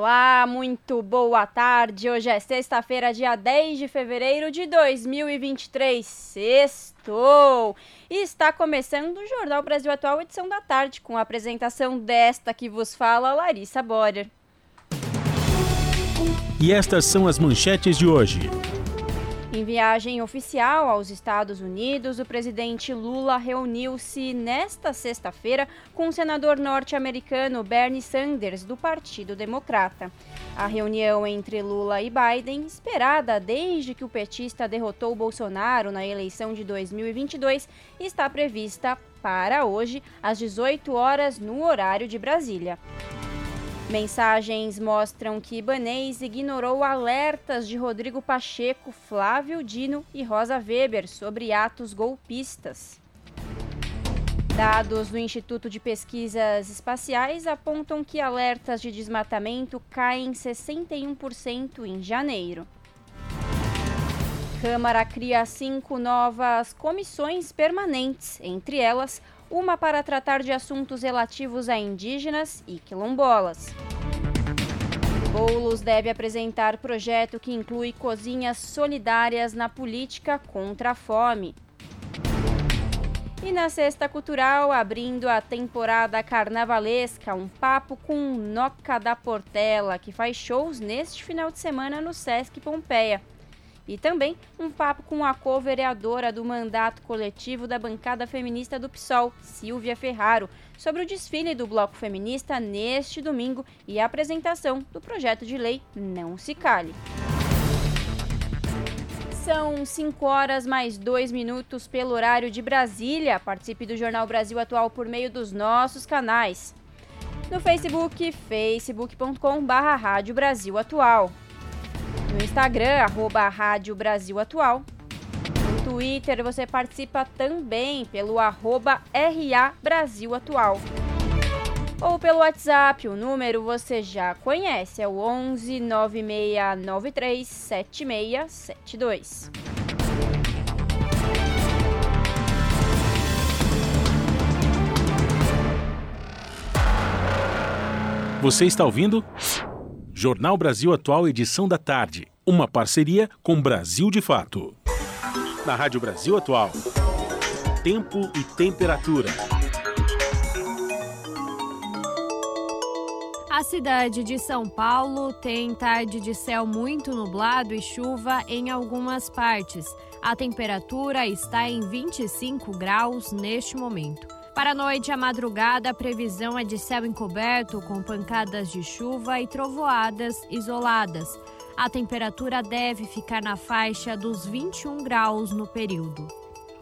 Olá, muito boa tarde. Hoje é sexta-feira, dia 10 de fevereiro de 2023. Sextou! E está começando o Jornal Brasil Atual, edição da tarde, com a apresentação desta que vos fala, Larissa Borer. E estas são as manchetes de hoje. Em viagem oficial aos Estados Unidos, o presidente Lula reuniu-se nesta sexta-feira com o senador norte-americano Bernie Sanders, do Partido Democrata. A reunião entre Lula e Biden, esperada desde que o petista derrotou Bolsonaro na eleição de 2022, está prevista para hoje, às 18 horas, no horário de Brasília. Mensagens mostram que Ibanês ignorou alertas de Rodrigo Pacheco, Flávio Dino e Rosa Weber sobre atos golpistas. Dados do Instituto de Pesquisas Espaciais apontam que alertas de desmatamento caem 61% em janeiro. Câmara cria cinco novas comissões permanentes, entre elas uma para tratar de assuntos relativos a indígenas e quilombolas. Boulos deve apresentar projeto que inclui cozinhas solidárias na política contra a fome. E na Sexta Cultural, abrindo a temporada carnavalesca, um papo com Noca da Portela, que faz shows neste final de semana no Sesc Pompeia. E também um papo com a co-vereadora do mandato coletivo da bancada feminista do PSOL, Silvia Ferraro, sobre o desfile do Bloco Feminista neste domingo e a apresentação do projeto de lei Não Se Cale. São 5 horas mais 2 minutos pelo horário de Brasília. Participe do Jornal Brasil Atual por meio dos nossos canais. No Facebook, facebook.com.br Rádio Brasil Atual no Instagram, arroba Rádio Brasil Atual. No Twitter você participa também pelo arroba RA Brasil Atual. Ou pelo WhatsApp, o número você já conhece, é o 11 9693 7672. Você está ouvindo? Jornal Brasil Atual, edição da tarde. Uma parceria com Brasil de Fato. Na Rádio Brasil Atual. Tempo e temperatura. A cidade de São Paulo tem tarde de céu muito nublado e chuva em algumas partes. A temperatura está em 25 graus neste momento. Para a noite e a madrugada, a previsão é de céu encoberto com pancadas de chuva e trovoadas isoladas. A temperatura deve ficar na faixa dos 21 graus no período.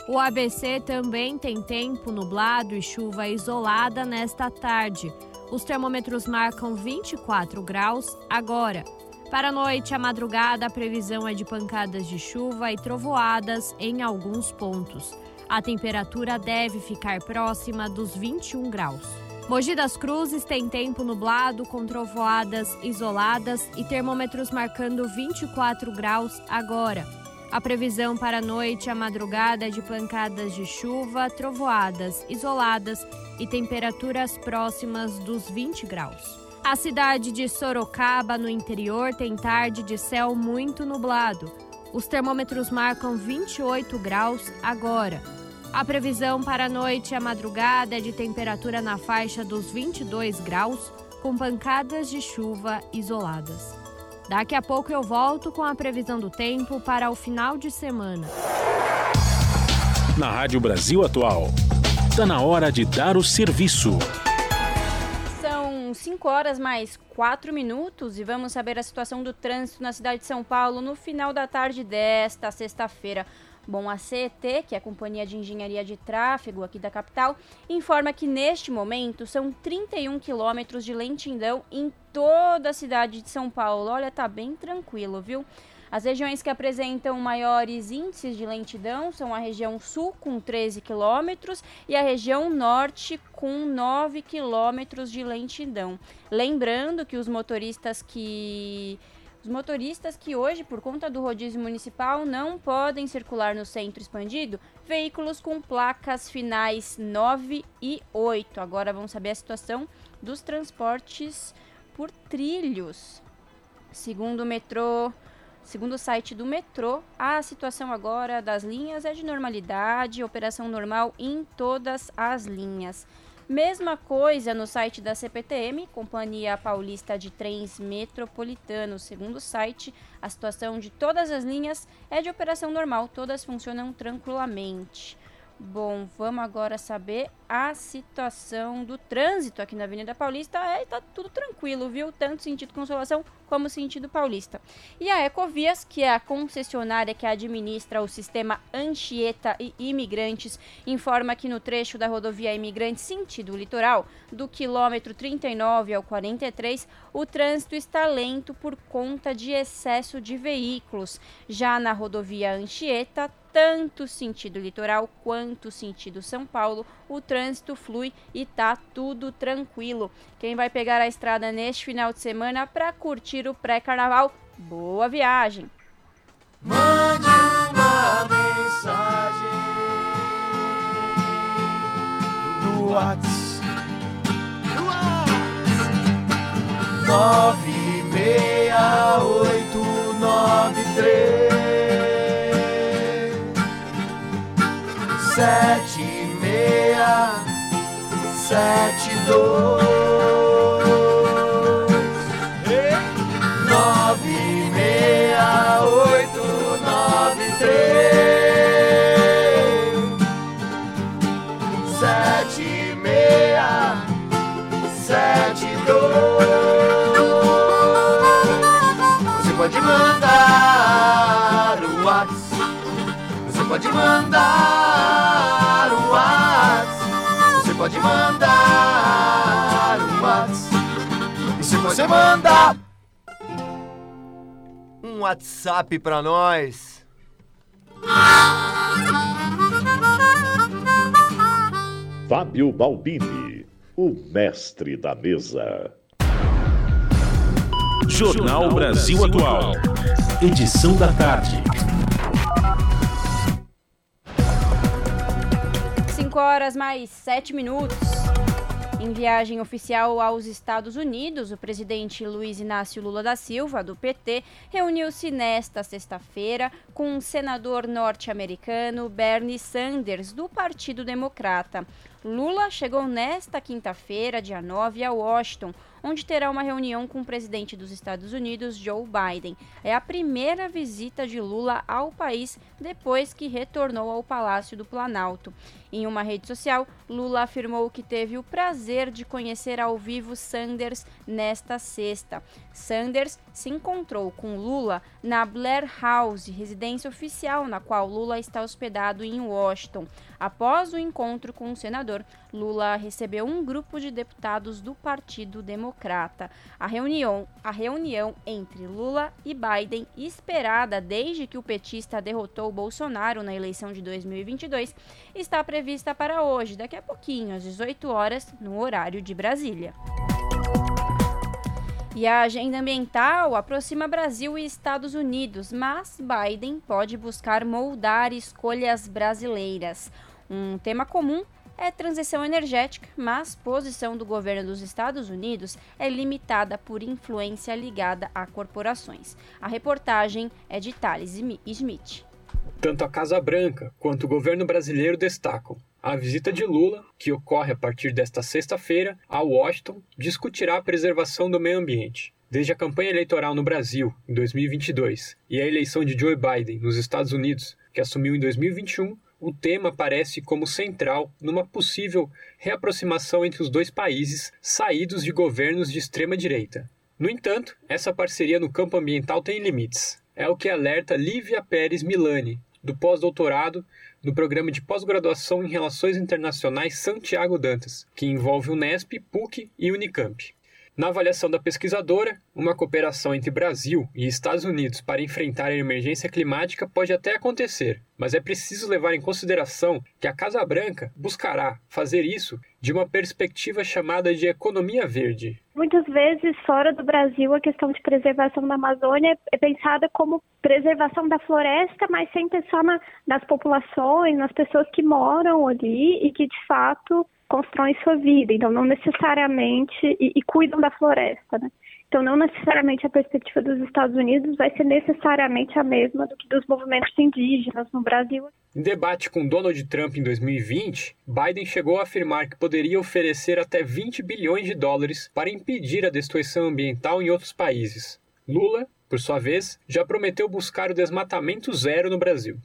O ABC também tem tempo nublado e chuva isolada nesta tarde. Os termômetros marcam 24 graus agora. Para a noite e a madrugada, a previsão é de pancadas de chuva e trovoadas em alguns pontos. A temperatura deve ficar próxima dos 21 graus. Mogi das Cruzes tem tempo nublado com trovoadas isoladas e termômetros marcando 24 graus agora. A previsão para a noite e a madrugada é de pancadas de chuva, trovoadas isoladas e temperaturas próximas dos 20 graus. A cidade de Sorocaba, no interior, tem tarde de céu muito nublado. Os termômetros marcam 28 graus agora. A previsão para a noite e a madrugada é de temperatura na faixa dos 22 graus, com pancadas de chuva isoladas. Daqui a pouco eu volto com a previsão do tempo para o final de semana. Na Rádio Brasil Atual, está na hora de dar o serviço. São 5 horas mais 4 minutos e vamos saber a situação do trânsito na cidade de São Paulo no final da tarde desta sexta-feira. Bom, a CET, que é a Companhia de Engenharia de Tráfego aqui da capital, informa que neste momento são 31 quilômetros de lentidão em toda a cidade de São Paulo. Olha, tá bem tranquilo, viu? As regiões que apresentam maiores índices de lentidão são a região sul, com 13 quilômetros, e a região norte, com 9 quilômetros de lentidão. Lembrando que os motoristas que. Os motoristas que hoje, por conta do rodízio municipal, não podem circular no centro expandido, veículos com placas finais 9 e 8. Agora vamos saber a situação dos transportes por trilhos. Segundo o metrô Segundo o site do metrô, a situação agora das linhas é de normalidade, operação normal em todas as linhas. Mesma coisa no site da CPTM, Companhia Paulista de Trens Metropolitanos. Segundo o site, a situação de todas as linhas é de operação normal, todas funcionam tranquilamente. Bom, vamos agora saber a situação do trânsito aqui na Avenida Paulista. É, tá tudo tranquilo, viu? Tanto sentido Consolação como sentido Paulista. E a Ecovias, que é a concessionária que administra o sistema Anchieta e Imigrantes, informa que no trecho da rodovia Imigrantes sentido litoral, do quilômetro 39 ao 43, o trânsito está lento por conta de excesso de veículos. Já na rodovia Anchieta, tanto sentido litoral quanto sentido São Paulo, o trânsito flui e tá tudo tranquilo. Quem vai pegar a estrada neste final de semana para curtir o pré-carnaval, boa viagem! Mande uma mensagem no WhatsApp. Nove meia oito nove três sete meia sete dois. Nove meia oito nove três. Sete meia sete dois. Você pode mandar o WhatsApp. Você pode mandar pode mandar um WhatsApp. E se você mandar um WhatsApp pra nós. Fábio Balbini, o mestre da mesa. Jornal Brasil Atual. Edição da tarde. 5 horas mais 7 minutos. Em viagem oficial aos Estados Unidos, o presidente Luiz Inácio Lula da Silva, do PT, reuniu-se nesta sexta-feira com o senador norte-americano Bernie Sanders, do Partido Democrata. Lula chegou nesta quinta-feira, dia 9, a Washington, onde terá uma reunião com o presidente dos Estados Unidos, Joe Biden. É a primeira visita de Lula ao país depois que retornou ao Palácio do Planalto. Em uma rede social, Lula afirmou que teve o prazer de conhecer ao vivo Sanders nesta sexta. Sanders se encontrou com Lula na Blair House, residência oficial na qual Lula está hospedado em Washington. Após o encontro com o senador, Lula recebeu um grupo de deputados do Partido Democrata. A reunião, a reunião entre Lula e Biden, esperada desde que o petista derrotou Bolsonaro na eleição de 2022, está prevista para hoje, daqui a pouquinho, às 18 horas, no horário de Brasília. E a agenda ambiental aproxima Brasil e Estados Unidos, mas Biden pode buscar moldar escolhas brasileiras. Um tema comum é transição energética, mas posição do governo dos Estados Unidos é limitada por influência ligada a corporações. A reportagem é de Thales Smith. Tanto a Casa Branca quanto o governo brasileiro destacam. A visita de Lula, que ocorre a partir desta sexta-feira a Washington, discutirá a preservação do meio ambiente. Desde a campanha eleitoral no Brasil, em 2022, e a eleição de Joe Biden nos Estados Unidos, que assumiu em 2021, o tema aparece como central numa possível reaproximação entre os dois países saídos de governos de extrema direita. No entanto, essa parceria no campo ambiental tem limites. É o que alerta Lívia Pérez Milani, do pós-doutorado no programa de pós-graduação em Relações Internacionais Santiago Dantas, que envolve Unesp, PUC e Unicamp. Na avaliação da pesquisadora, uma cooperação entre Brasil e Estados Unidos para enfrentar a emergência climática pode até acontecer, mas é preciso levar em consideração que a Casa Branca buscará fazer isso de uma perspectiva chamada de economia verde. Muitas vezes, fora do Brasil, a questão de preservação da Amazônia é pensada como preservação da floresta, mas sem pensar na, nas populações, nas pessoas que moram ali e que, de fato, constroem sua vida, então não necessariamente e, e cuidam da floresta, né? Então, não necessariamente a perspectiva dos Estados Unidos vai ser necessariamente a mesma do que dos movimentos indígenas no Brasil. Em debate com Donald Trump em 2020, Biden chegou a afirmar que poderia oferecer até 20 bilhões de dólares para impedir a destruição ambiental em outros países. Lula, por sua vez, já prometeu buscar o desmatamento zero no Brasil.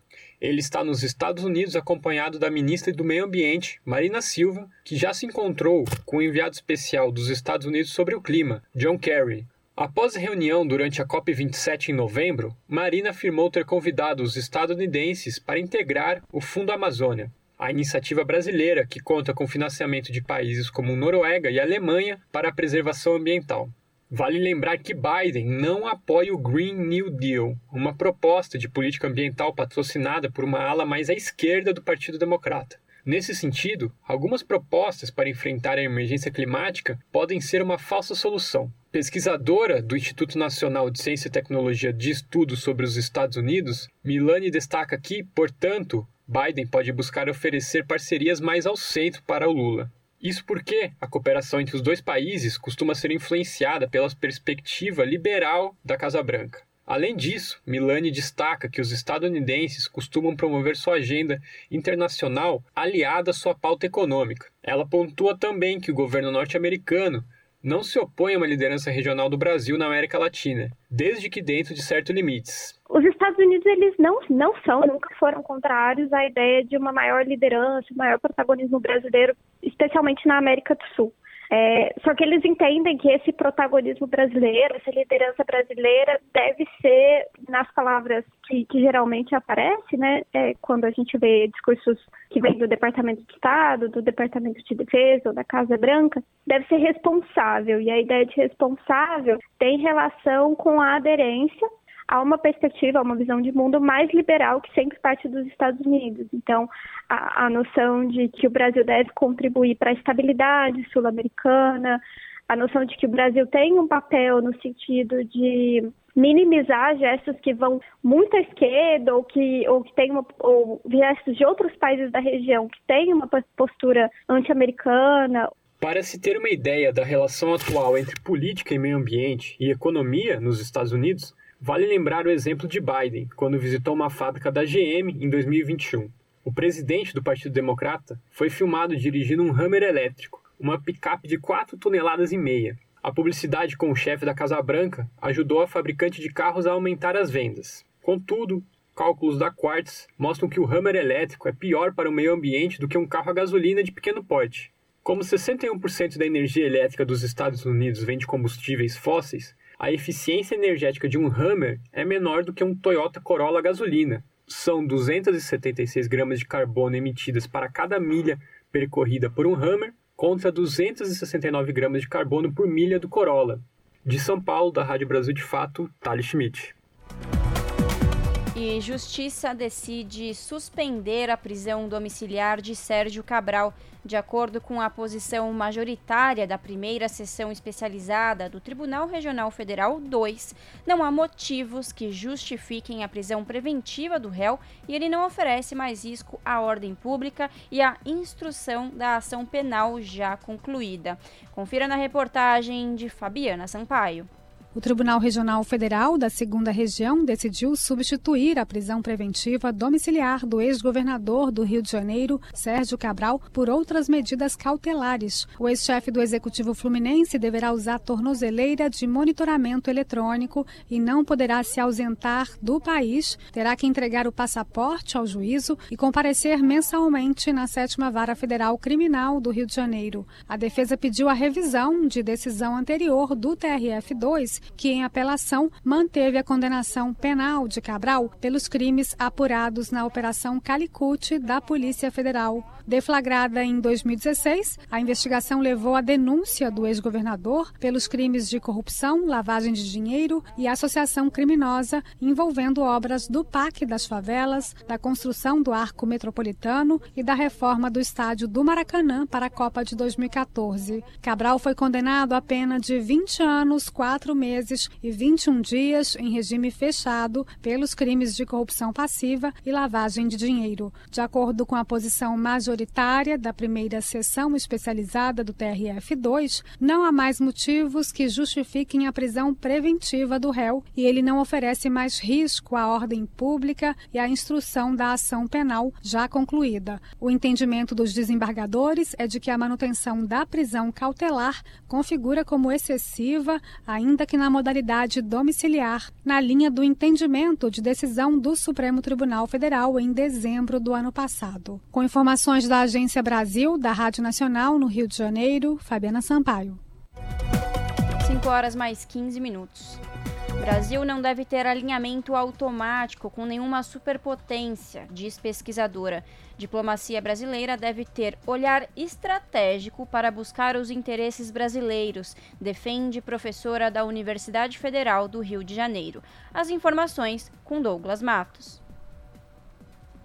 Ele está nos Estados Unidos acompanhado da ministra do Meio Ambiente, Marina Silva, que já se encontrou com o enviado especial dos Estados Unidos sobre o clima, John Kerry. Após a reunião durante a COP27 em novembro, Marina afirmou ter convidado os estadunidenses para integrar o Fundo Amazônia, a iniciativa brasileira que conta com financiamento de países como Noruega e Alemanha para a preservação ambiental. Vale lembrar que Biden não apoia o Green New Deal, uma proposta de política ambiental patrocinada por uma ala mais à esquerda do Partido Democrata. Nesse sentido, algumas propostas para enfrentar a emergência climática podem ser uma falsa solução. Pesquisadora do Instituto Nacional de Ciência e Tecnologia de Estudos sobre os Estados Unidos, Milani destaca que, portanto, Biden pode buscar oferecer parcerias mais ao centro para o Lula. Isso porque a cooperação entre os dois países costuma ser influenciada pela perspectiva liberal da Casa Branca. Além disso, Milani destaca que os estadunidenses costumam promover sua agenda internacional aliada à sua pauta econômica. Ela pontua também que o governo norte-americano não se opõe a uma liderança regional do Brasil na América Latina, desde que dentro de certos limites. Os Estados Unidos eles não, não são, nunca foram contrários à ideia de uma maior liderança, maior protagonismo brasileiro, especialmente na América do Sul. É, só que eles entendem que esse protagonismo brasileiro, essa liderança brasileira, deve ser, nas palavras que, que geralmente aparece, né, é, quando a gente vê discursos que vêm do Departamento de Estado, do Departamento de Defesa ou da Casa Branca, deve ser responsável. E a ideia de responsável tem relação com a aderência a uma perspectiva, uma visão de mundo mais liberal que sempre parte dos Estados Unidos. Então, a, a noção de que o Brasil deve contribuir para a estabilidade sul-americana, a noção de que o Brasil tem um papel no sentido de minimizar gestos que vão muito à esquerda ou que, ou que tem uma, ou gestos de outros países da região que têm uma postura anti-americana. Para se ter uma ideia da relação atual entre política e meio ambiente e economia nos Estados Unidos, Vale lembrar o exemplo de Biden, quando visitou uma fábrica da GM em 2021. O presidente do Partido Democrata foi filmado dirigindo um Hammer elétrico, uma picape de 4 toneladas e meia. A publicidade com o chefe da Casa Branca ajudou a fabricante de carros a aumentar as vendas. Contudo, cálculos da Quartz mostram que o Hammer elétrico é pior para o meio ambiente do que um carro a gasolina de pequeno porte. Como 61% da energia elétrica dos Estados Unidos vem de combustíveis fósseis, a eficiência energética de um Hammer é menor do que um Toyota Corolla gasolina. São 276 gramas de carbono emitidas para cada milha percorrida por um Hammer, contra 269 gramas de carbono por milha do Corolla. De São Paulo, da Rádio Brasil de Fato, Thales Schmidt. E Justiça decide suspender a prisão domiciliar de Sérgio Cabral. De acordo com a posição majoritária da primeira sessão especializada do Tribunal Regional Federal 2, não há motivos que justifiquem a prisão preventiva do réu e ele não oferece mais risco à ordem pública e à instrução da ação penal já concluída. Confira na reportagem de Fabiana Sampaio. O Tribunal Regional Federal da Segunda Região decidiu substituir a prisão preventiva domiciliar do ex-governador do Rio de Janeiro, Sérgio Cabral, por outras medidas cautelares. O ex-chefe do Executivo Fluminense deverá usar tornozeleira de monitoramento eletrônico e não poderá se ausentar do país, terá que entregar o passaporte ao juízo e comparecer mensalmente na Sétima Vara Federal Criminal do Rio de Janeiro. A defesa pediu a revisão de decisão anterior do TRF2 que, em apelação, manteve a condenação penal de Cabral pelos crimes apurados na Operação Calicut da Polícia Federal. Deflagrada em 2016, a investigação levou à denúncia do ex-governador pelos crimes de corrupção, lavagem de dinheiro e associação criminosa envolvendo obras do PAC das favelas, da construção do arco metropolitano e da reforma do estádio do Maracanã para a Copa de 2014. Cabral foi condenado a pena de 20 anos, 4 meses e 21 dias em regime fechado pelos crimes de corrupção passiva e lavagem de dinheiro. De acordo com a posição majoritária da primeira sessão especializada do TRF2, não há mais motivos que justifiquem a prisão preventiva do réu e ele não oferece mais risco à ordem pública e à instrução da ação penal já concluída. O entendimento dos desembargadores é de que a manutenção da prisão cautelar configura como excessiva, ainda que na modalidade domiciliar, na linha do entendimento de decisão do Supremo Tribunal Federal em dezembro do ano passado. Com informações da Agência Brasil, da Rádio Nacional, no Rio de Janeiro, Fabiana Sampaio. 5 horas mais 15 minutos. Brasil não deve ter alinhamento automático com nenhuma superpotência, diz pesquisadora. Diplomacia brasileira deve ter olhar estratégico para buscar os interesses brasileiros, defende professora da Universidade Federal do Rio de Janeiro. As informações com Douglas Matos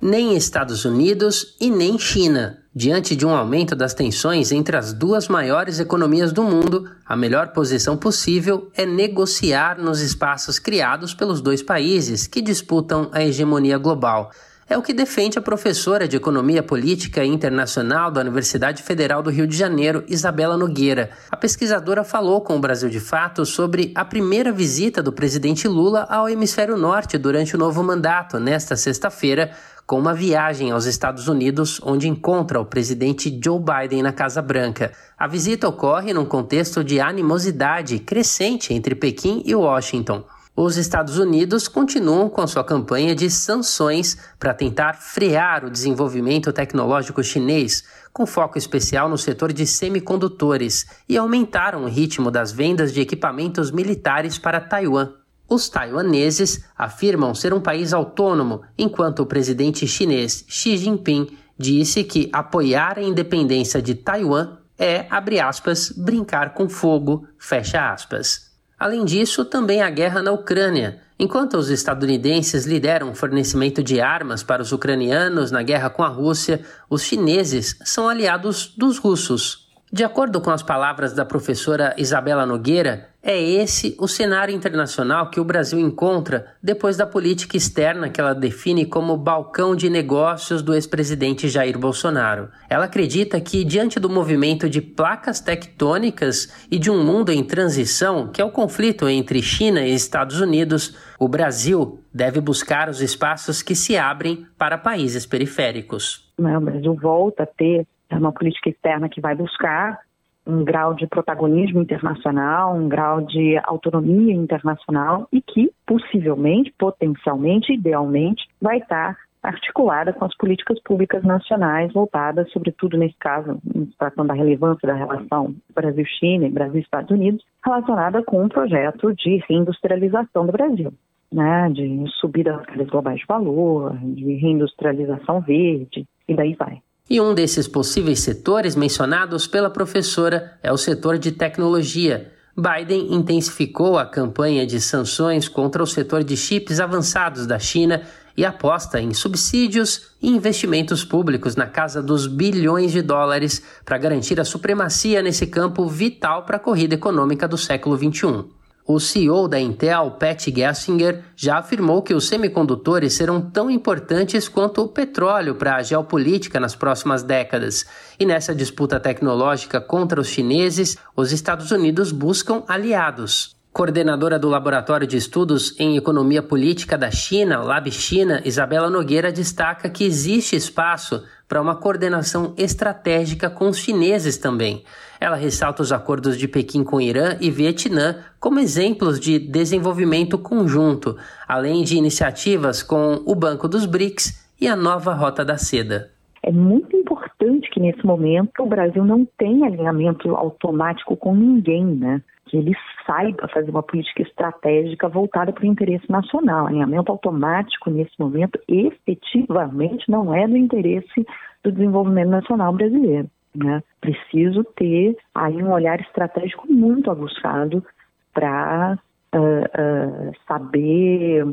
nem Estados Unidos e nem China. Diante de um aumento das tensões entre as duas maiores economias do mundo, a melhor posição possível é negociar nos espaços criados pelos dois países que disputam a hegemonia global. É o que defende a professora de Economia Política Internacional da Universidade Federal do Rio de Janeiro, Isabela Nogueira. A pesquisadora falou com o Brasil de Fato sobre a primeira visita do presidente Lula ao Hemisfério Norte durante o novo mandato, nesta sexta-feira, com uma viagem aos Estados Unidos, onde encontra o presidente Joe Biden na Casa Branca. A visita ocorre num contexto de animosidade crescente entre Pequim e Washington. Os Estados Unidos continuam com sua campanha de sanções para tentar frear o desenvolvimento tecnológico chinês, com foco especial no setor de semicondutores, e aumentaram o ritmo das vendas de equipamentos militares para Taiwan. Os taiwaneses afirmam ser um país autônomo, enquanto o presidente chinês Xi Jinping disse que apoiar a independência de Taiwan é, abre aspas, brincar com fogo, fecha aspas. Além disso, também a guerra na Ucrânia. Enquanto os estadunidenses lideram o fornecimento de armas para os ucranianos na guerra com a Rússia, os chineses são aliados dos russos. De acordo com as palavras da professora Isabela Nogueira, é esse o cenário internacional que o Brasil encontra depois da política externa que ela define como balcão de negócios do ex-presidente Jair Bolsonaro. Ela acredita que, diante do movimento de placas tectônicas e de um mundo em transição, que é o conflito entre China e Estados Unidos, o Brasil deve buscar os espaços que se abrem para países periféricos. O Brasil volta a ter uma política externa que vai buscar um grau de protagonismo internacional, um grau de autonomia internacional e que possivelmente, potencialmente, idealmente, vai estar articulada com as políticas públicas nacionais voltadas, sobretudo nesse caso, tratando da relevância da relação Brasil-China e Brasil-Estados Unidos, relacionada com um projeto de reindustrialização do Brasil. Né, de subida das cadeias globais de valor, de reindustrialização verde, e daí vai. E um desses possíveis setores mencionados pela professora é o setor de tecnologia. Biden intensificou a campanha de sanções contra o setor de chips avançados da China e aposta em subsídios e investimentos públicos na casa dos bilhões de dólares para garantir a supremacia nesse campo vital para a corrida econômica do século XXI. O CEO da Intel, Pat Gelsinger, já afirmou que os semicondutores serão tão importantes quanto o petróleo para a geopolítica nas próximas décadas. E nessa disputa tecnológica contra os chineses, os Estados Unidos buscam aliados. Coordenadora do Laboratório de Estudos em Economia Política da China, Lab China, Isabela Nogueira destaca que existe espaço para uma coordenação estratégica com os chineses também. Ela ressalta os acordos de Pequim com Irã e Vietnã como exemplos de desenvolvimento conjunto, além de iniciativas com o Banco dos BRICS e a nova Rota da Seda. É muito importante que nesse momento o Brasil não tenha alinhamento automático com ninguém, né? que ele saiba fazer uma política estratégica voltada para o interesse nacional. Alinhamento automático, nesse momento, efetivamente não é do interesse do desenvolvimento nacional brasileiro. Né? Preciso ter aí um olhar estratégico muito aguçado para uh, uh, saber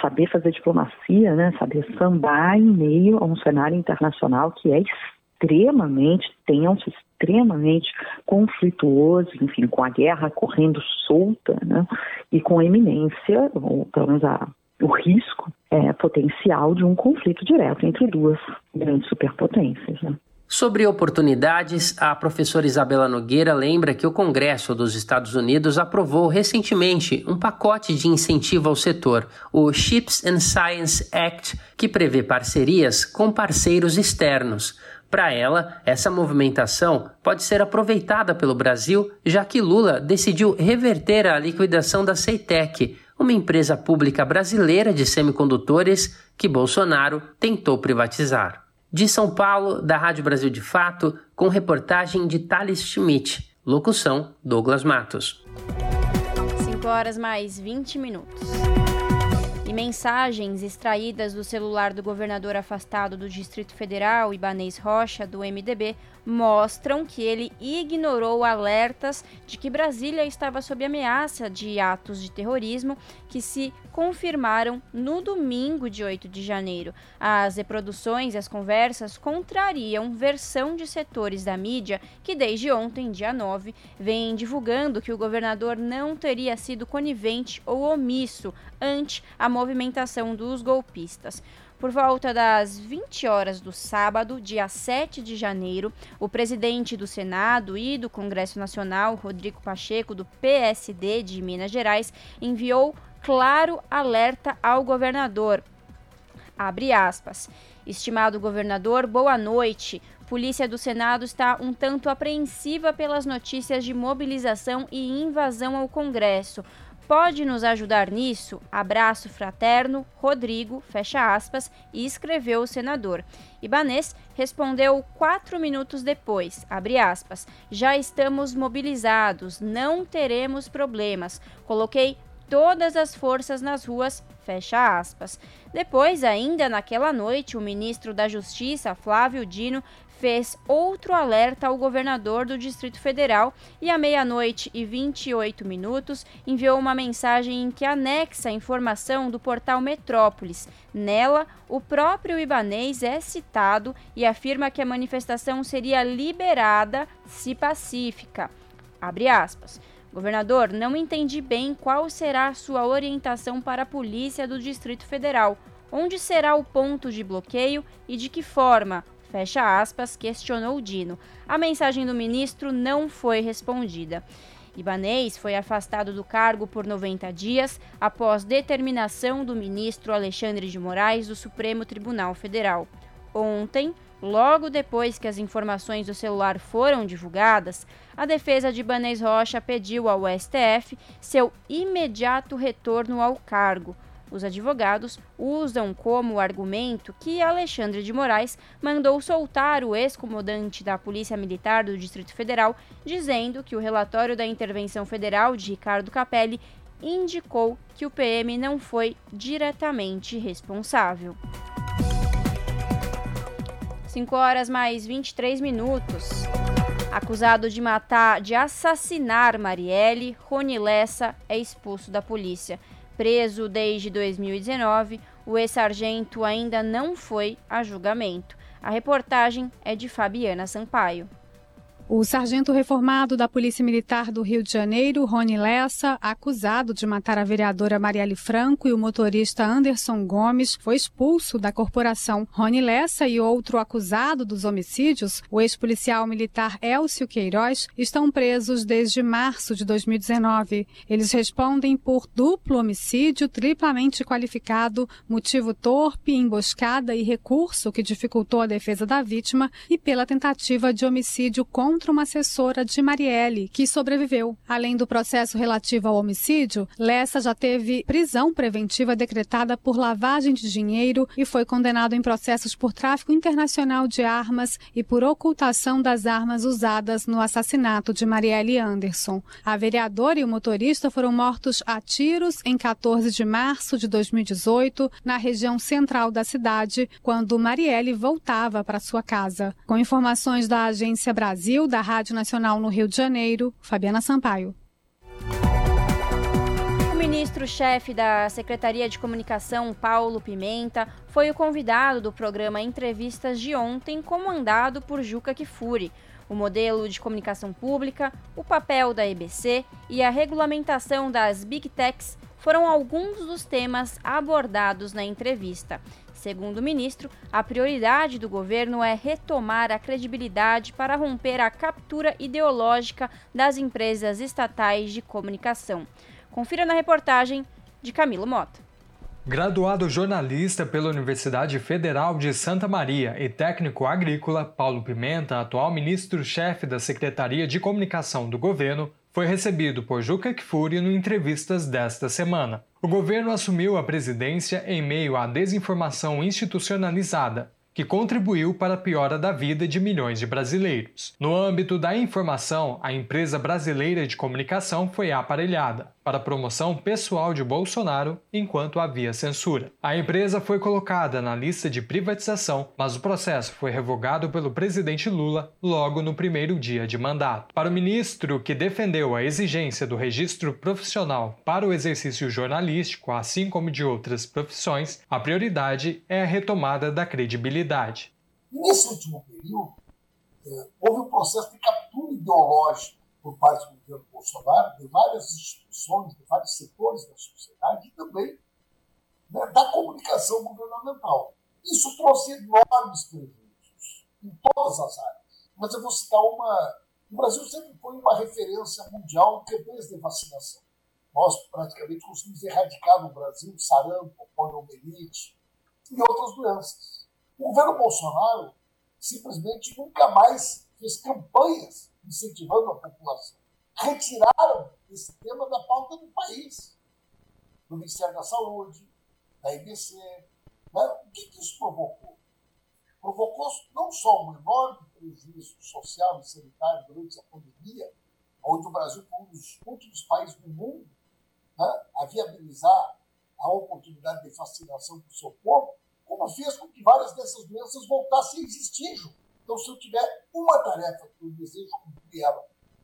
saber fazer diplomacia, né? saber sambar em meio a um cenário internacional que é extremamente tenso, extremamente conflituoso, enfim, com a guerra correndo solta, né? E com a eminência, ou pelo menos a, o risco é, potencial de um conflito direto entre duas grandes superpotências. Né? Sobre oportunidades, a professora Isabela Nogueira lembra que o Congresso dos Estados Unidos aprovou recentemente um pacote de incentivo ao setor, o Chips and Science Act, que prevê parcerias com parceiros externos. Para ela, essa movimentação pode ser aproveitada pelo Brasil, já que Lula decidiu reverter a liquidação da Ceitec, uma empresa pública brasileira de semicondutores que Bolsonaro tentou privatizar. De São Paulo, da Rádio Brasil de Fato, com reportagem de Thales Schmidt. Locução: Douglas Matos. 5 horas mais 20 minutos. E mensagens extraídas do celular do governador afastado do Distrito Federal, Ibanês Rocha, do MDB, mostram que ele ignorou alertas de que Brasília estava sob ameaça de atos de terrorismo que se confirmaram no domingo de 8 de janeiro. As reproduções e as conversas contrariam versão de setores da mídia que desde ontem, dia 9, vem divulgando que o governador não teria sido conivente ou omisso ante a movimentação dos golpistas. Por volta das 20 horas do sábado, dia 7 de janeiro, o presidente do Senado e do Congresso Nacional, Rodrigo Pacheco, do PSD de Minas Gerais, enviou claro alerta ao governador. Abre aspas. Estimado governador, boa noite. Polícia do Senado está um tanto apreensiva pelas notícias de mobilização e invasão ao Congresso pode nos ajudar nisso? Abraço fraterno, Rodrigo, fecha aspas, e escreveu o senador. Ibanês respondeu quatro minutos depois, abre aspas, já estamos mobilizados, não teremos problemas. Coloquei todas as forças nas ruas, fecha aspas. Depois, ainda naquela noite, o ministro da Justiça, Flávio Dino, fez outro alerta ao governador do Distrito Federal e à meia-noite e 28 minutos enviou uma mensagem em que anexa a informação do portal Metrópolis. Nela, o próprio Ibanês é citado e afirma que a manifestação seria liberada se pacífica. Abre aspas. Governador, não entendi bem qual será sua orientação para a polícia do Distrito Federal. Onde será o ponto de bloqueio e de que forma? Fecha aspas, questionou Dino. A mensagem do ministro não foi respondida. Ibanês foi afastado do cargo por 90 dias após determinação do ministro Alexandre de Moraes do Supremo Tribunal Federal. Ontem, logo depois que as informações do celular foram divulgadas, a defesa de Ibanês Rocha pediu ao STF seu imediato retorno ao cargo. Os advogados usam como argumento que Alexandre de Moraes mandou soltar o ex-comandante da Polícia Militar do Distrito Federal, dizendo que o relatório da intervenção federal de Ricardo Capelli indicou que o PM não foi diretamente responsável. 5 horas mais 23 minutos. Acusado de matar, de assassinar Marielle, Rony Lessa é expulso da polícia. Preso desde 2019, o ex-sargento ainda não foi a julgamento. A reportagem é de Fabiana Sampaio. O sargento reformado da Polícia Militar do Rio de Janeiro, Rony Lessa, acusado de matar a vereadora Marielle Franco e o motorista Anderson Gomes, foi expulso da corporação. Rony Lessa e outro acusado dos homicídios, o ex-policial militar Elcio Queiroz, estão presos desde março de 2019. Eles respondem por duplo homicídio triplamente qualificado, motivo torpe, emboscada e recurso que dificultou a defesa da vítima e pela tentativa de homicídio contra contra uma assessora de Marielle, que sobreviveu. Além do processo relativo ao homicídio, Lessa já teve prisão preventiva decretada por lavagem de dinheiro e foi condenado em processos por tráfico internacional de armas e por ocultação das armas usadas no assassinato de Marielle Anderson. A vereadora e o motorista foram mortos a tiros em 14 de março de 2018, na região central da cidade, quando Marielle voltava para sua casa. Com informações da Agência Brasil, da Rádio Nacional no Rio de Janeiro, Fabiana Sampaio. O ministro-chefe da Secretaria de Comunicação, Paulo Pimenta, foi o convidado do programa Entrevistas de ontem, comandado por Juca Kifuri o modelo de comunicação pública, o papel da EBC e a regulamentação das Big Techs foram alguns dos temas abordados na entrevista. Segundo o ministro, a prioridade do governo é retomar a credibilidade para romper a captura ideológica das empresas estatais de comunicação. Confira na reportagem de Camilo Mota. Graduado jornalista pela Universidade Federal de Santa Maria e técnico agrícola, Paulo Pimenta, atual ministro-chefe da Secretaria de Comunicação do governo, foi recebido por Juca Kfouri no entrevistas desta semana. O governo assumiu a presidência em meio à desinformação institucionalizada, que contribuiu para a piora da vida de milhões de brasileiros. No âmbito da informação, a empresa brasileira de comunicação foi aparelhada para promoção pessoal de Bolsonaro enquanto havia censura. A empresa foi colocada na lista de privatização, mas o processo foi revogado pelo presidente Lula logo no primeiro dia de mandato. Para o ministro que defendeu a exigência do registro profissional para o exercício jornalístico, assim como de outras profissões, a prioridade é a retomada da credibilidade. Nesse último período, é, houve um processo de captura ideológica por parte do governo Bolsonaro, de várias instituições, de vários setores da sociedade e também né, da comunicação governamental. Isso trouxe enormes prejuízos em todas as áreas. Mas eu vou citar uma. O Brasil sempre foi uma referência mundial em campanhas de vacinação. Nós praticamente conseguimos erradicar no Brasil sarampo, poliomielite e outras doenças. O governo Bolsonaro simplesmente nunca mais fez campanhas incentivando a população, retiraram esse tema da pauta do país, do Ministério da Saúde, da IBC. Né? O que, que isso provocou? Provocou não só um enorme prejuízo social e sanitário durante a pandemia, onde o Brasil foi um dos últimos países do mundo né, a viabilizar a oportunidade de vacinação para o seu povo, como fez com que várias dessas doenças voltassem a existir. Então, se eu tiver uma tarefa que eu desejo cumprir ela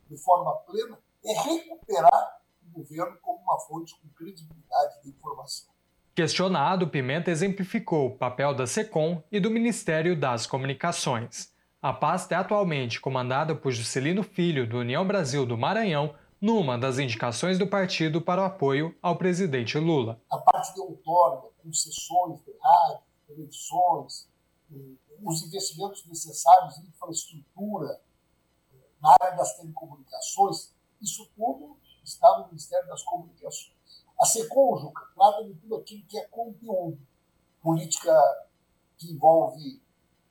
de forma plena, é recuperar o governo como uma fonte com credibilidade de informação. Questionado, Pimenta exemplificou o papel da SECOM e do Ministério das Comunicações. A pasta é atualmente comandada por Juscelino Filho, do União Brasil do Maranhão, numa das indicações do partido para o apoio ao presidente Lula. A parte de outorga, concessões de rádio, televisões, os investimentos necessários em infraestrutura, na área das telecomunicações, isso tudo está no Ministério das Comunicações. A SECOM, Juca, trata de tudo aquilo que é conteúdo, política que envolve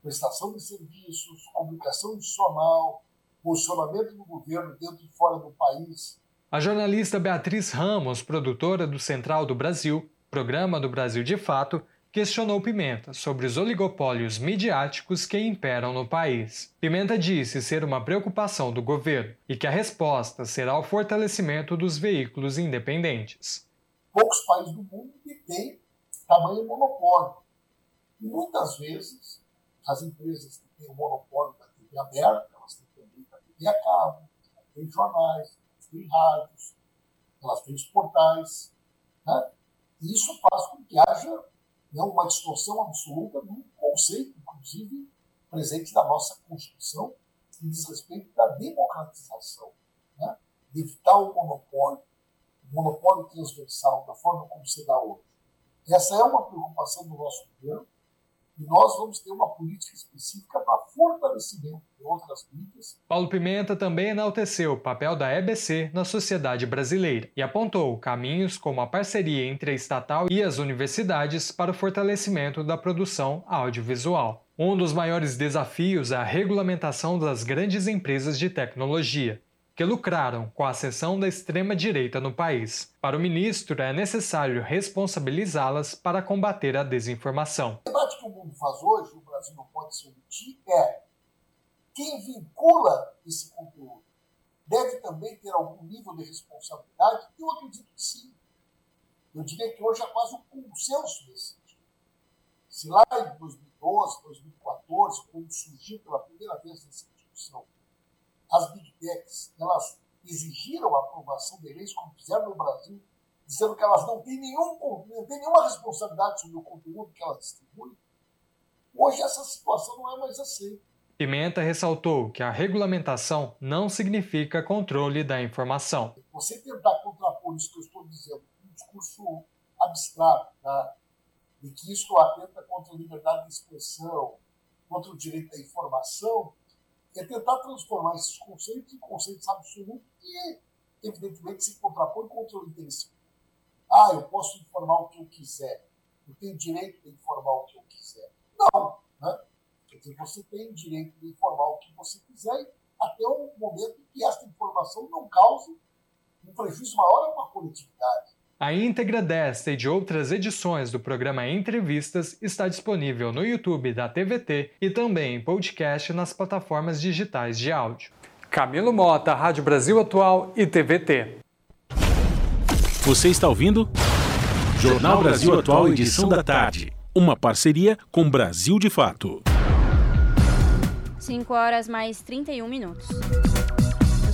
prestação de serviços, comunicação institucional, posicionamento do governo dentro e fora do país. A jornalista Beatriz Ramos, produtora do Central do Brasil, programa do Brasil de Fato, questionou Pimenta sobre os oligopólios midiáticos que imperam no país. Pimenta disse ser uma preocupação do governo e que a resposta será o fortalecimento dos veículos independentes. Poucos países do mundo têm tamanho monopólio. E muitas vezes, as empresas que têm o monopólio da TV aberta, elas têm também a TV a cabo, têm jornais, têm rádios, elas têm os portais. Né? E isso faz com que haja é uma distorção absoluta do conceito, inclusive, presente da nossa Constituição, que diz respeito da democratização, né? de evitar o monopólio, o monopólio transversal, da forma como se dá hoje. Essa é uma preocupação do nosso governo, Nós vamos ter uma política específica para fortalecimento de outras mídias. Paulo Pimenta também enalteceu o papel da EBC na sociedade brasileira e apontou caminhos como a parceria entre a estatal e as universidades para o fortalecimento da produção audiovisual. Um dos maiores desafios é a regulamentação das grandes empresas de tecnologia, que lucraram com a ascensão da extrema-direita no país. Para o ministro, é necessário responsabilizá-las para combater a desinformação. O debate que o mundo faz hoje, o Brasil não pode se omitir, é quem vincula esse conteúdo deve também ter algum nível de responsabilidade? Eu acredito que sim. Eu diria que hoje é quase um consenso nesse sentido. Se lá em 2012, 2014, quando surgiu pela primeira vez essa discussão, as big techs, elas exigiram a aprovação de leis, como fizeram no Brasil, dizendo que elas não têm, nenhum, não têm nenhuma responsabilidade sobre o conteúdo que elas distribuem. Hoje essa situação não é mais assim. Pimenta ressaltou que a regulamentação não significa controle da informação. Você tentar contrapor isso que eu estou dizendo um discurso abstrato, tá? de que isso atenta contra a liberdade de expressão, contra o direito à informação, é tentar transformar esses conceitos em conceitos absolutos e, evidentemente, se contrapõe contra o interesse. Ah, eu posso informar o que eu quiser. Eu tenho direito de informar o que eu quiser. Não, né? Quer dizer, você tem direito de informar o que você quiser até o momento em que essa informação não cause um prejuízo maior a uma coletividade. A íntegra desta e de outras edições do programa Entrevistas está disponível no YouTube da TVT e também em podcast nas plataformas digitais de áudio. Camilo Mota, Rádio Brasil Atual e TVT. Você está ouvindo? Jornal Brasil Atual, edição da tarde. Uma parceria com Brasil de Fato. 5 horas mais 31 minutos.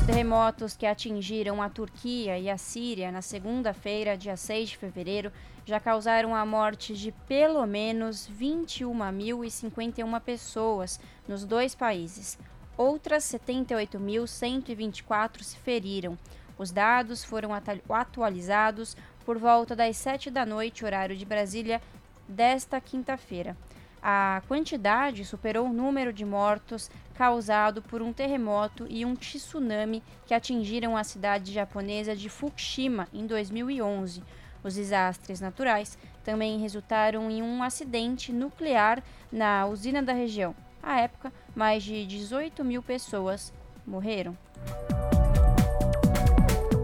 Os terremotos que atingiram a Turquia e a Síria na segunda-feira, dia 6 de fevereiro, já causaram a morte de pelo menos 21.051 pessoas nos dois países. Outras 78.124 se feriram. Os dados foram atualizados por volta das 7 da noite, horário de Brasília, desta quinta-feira. A quantidade superou o número de mortos causado por um terremoto e um tsunami que atingiram a cidade japonesa de Fukushima em 2011. Os desastres naturais também resultaram em um acidente nuclear na usina da região. À época, mais de 18 mil pessoas morreram.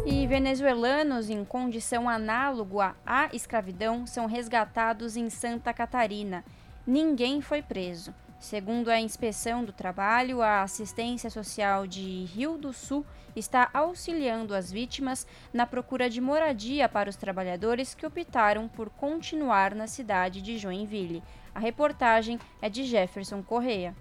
E venezuelanos em condição análoga à escravidão são resgatados em Santa Catarina ninguém foi preso. Segundo a Inspeção do Trabalho, a Assistência Social de Rio do Sul está auxiliando as vítimas na procura de moradia para os trabalhadores que optaram por continuar na cidade de Joinville. A reportagem é de Jefferson Correia.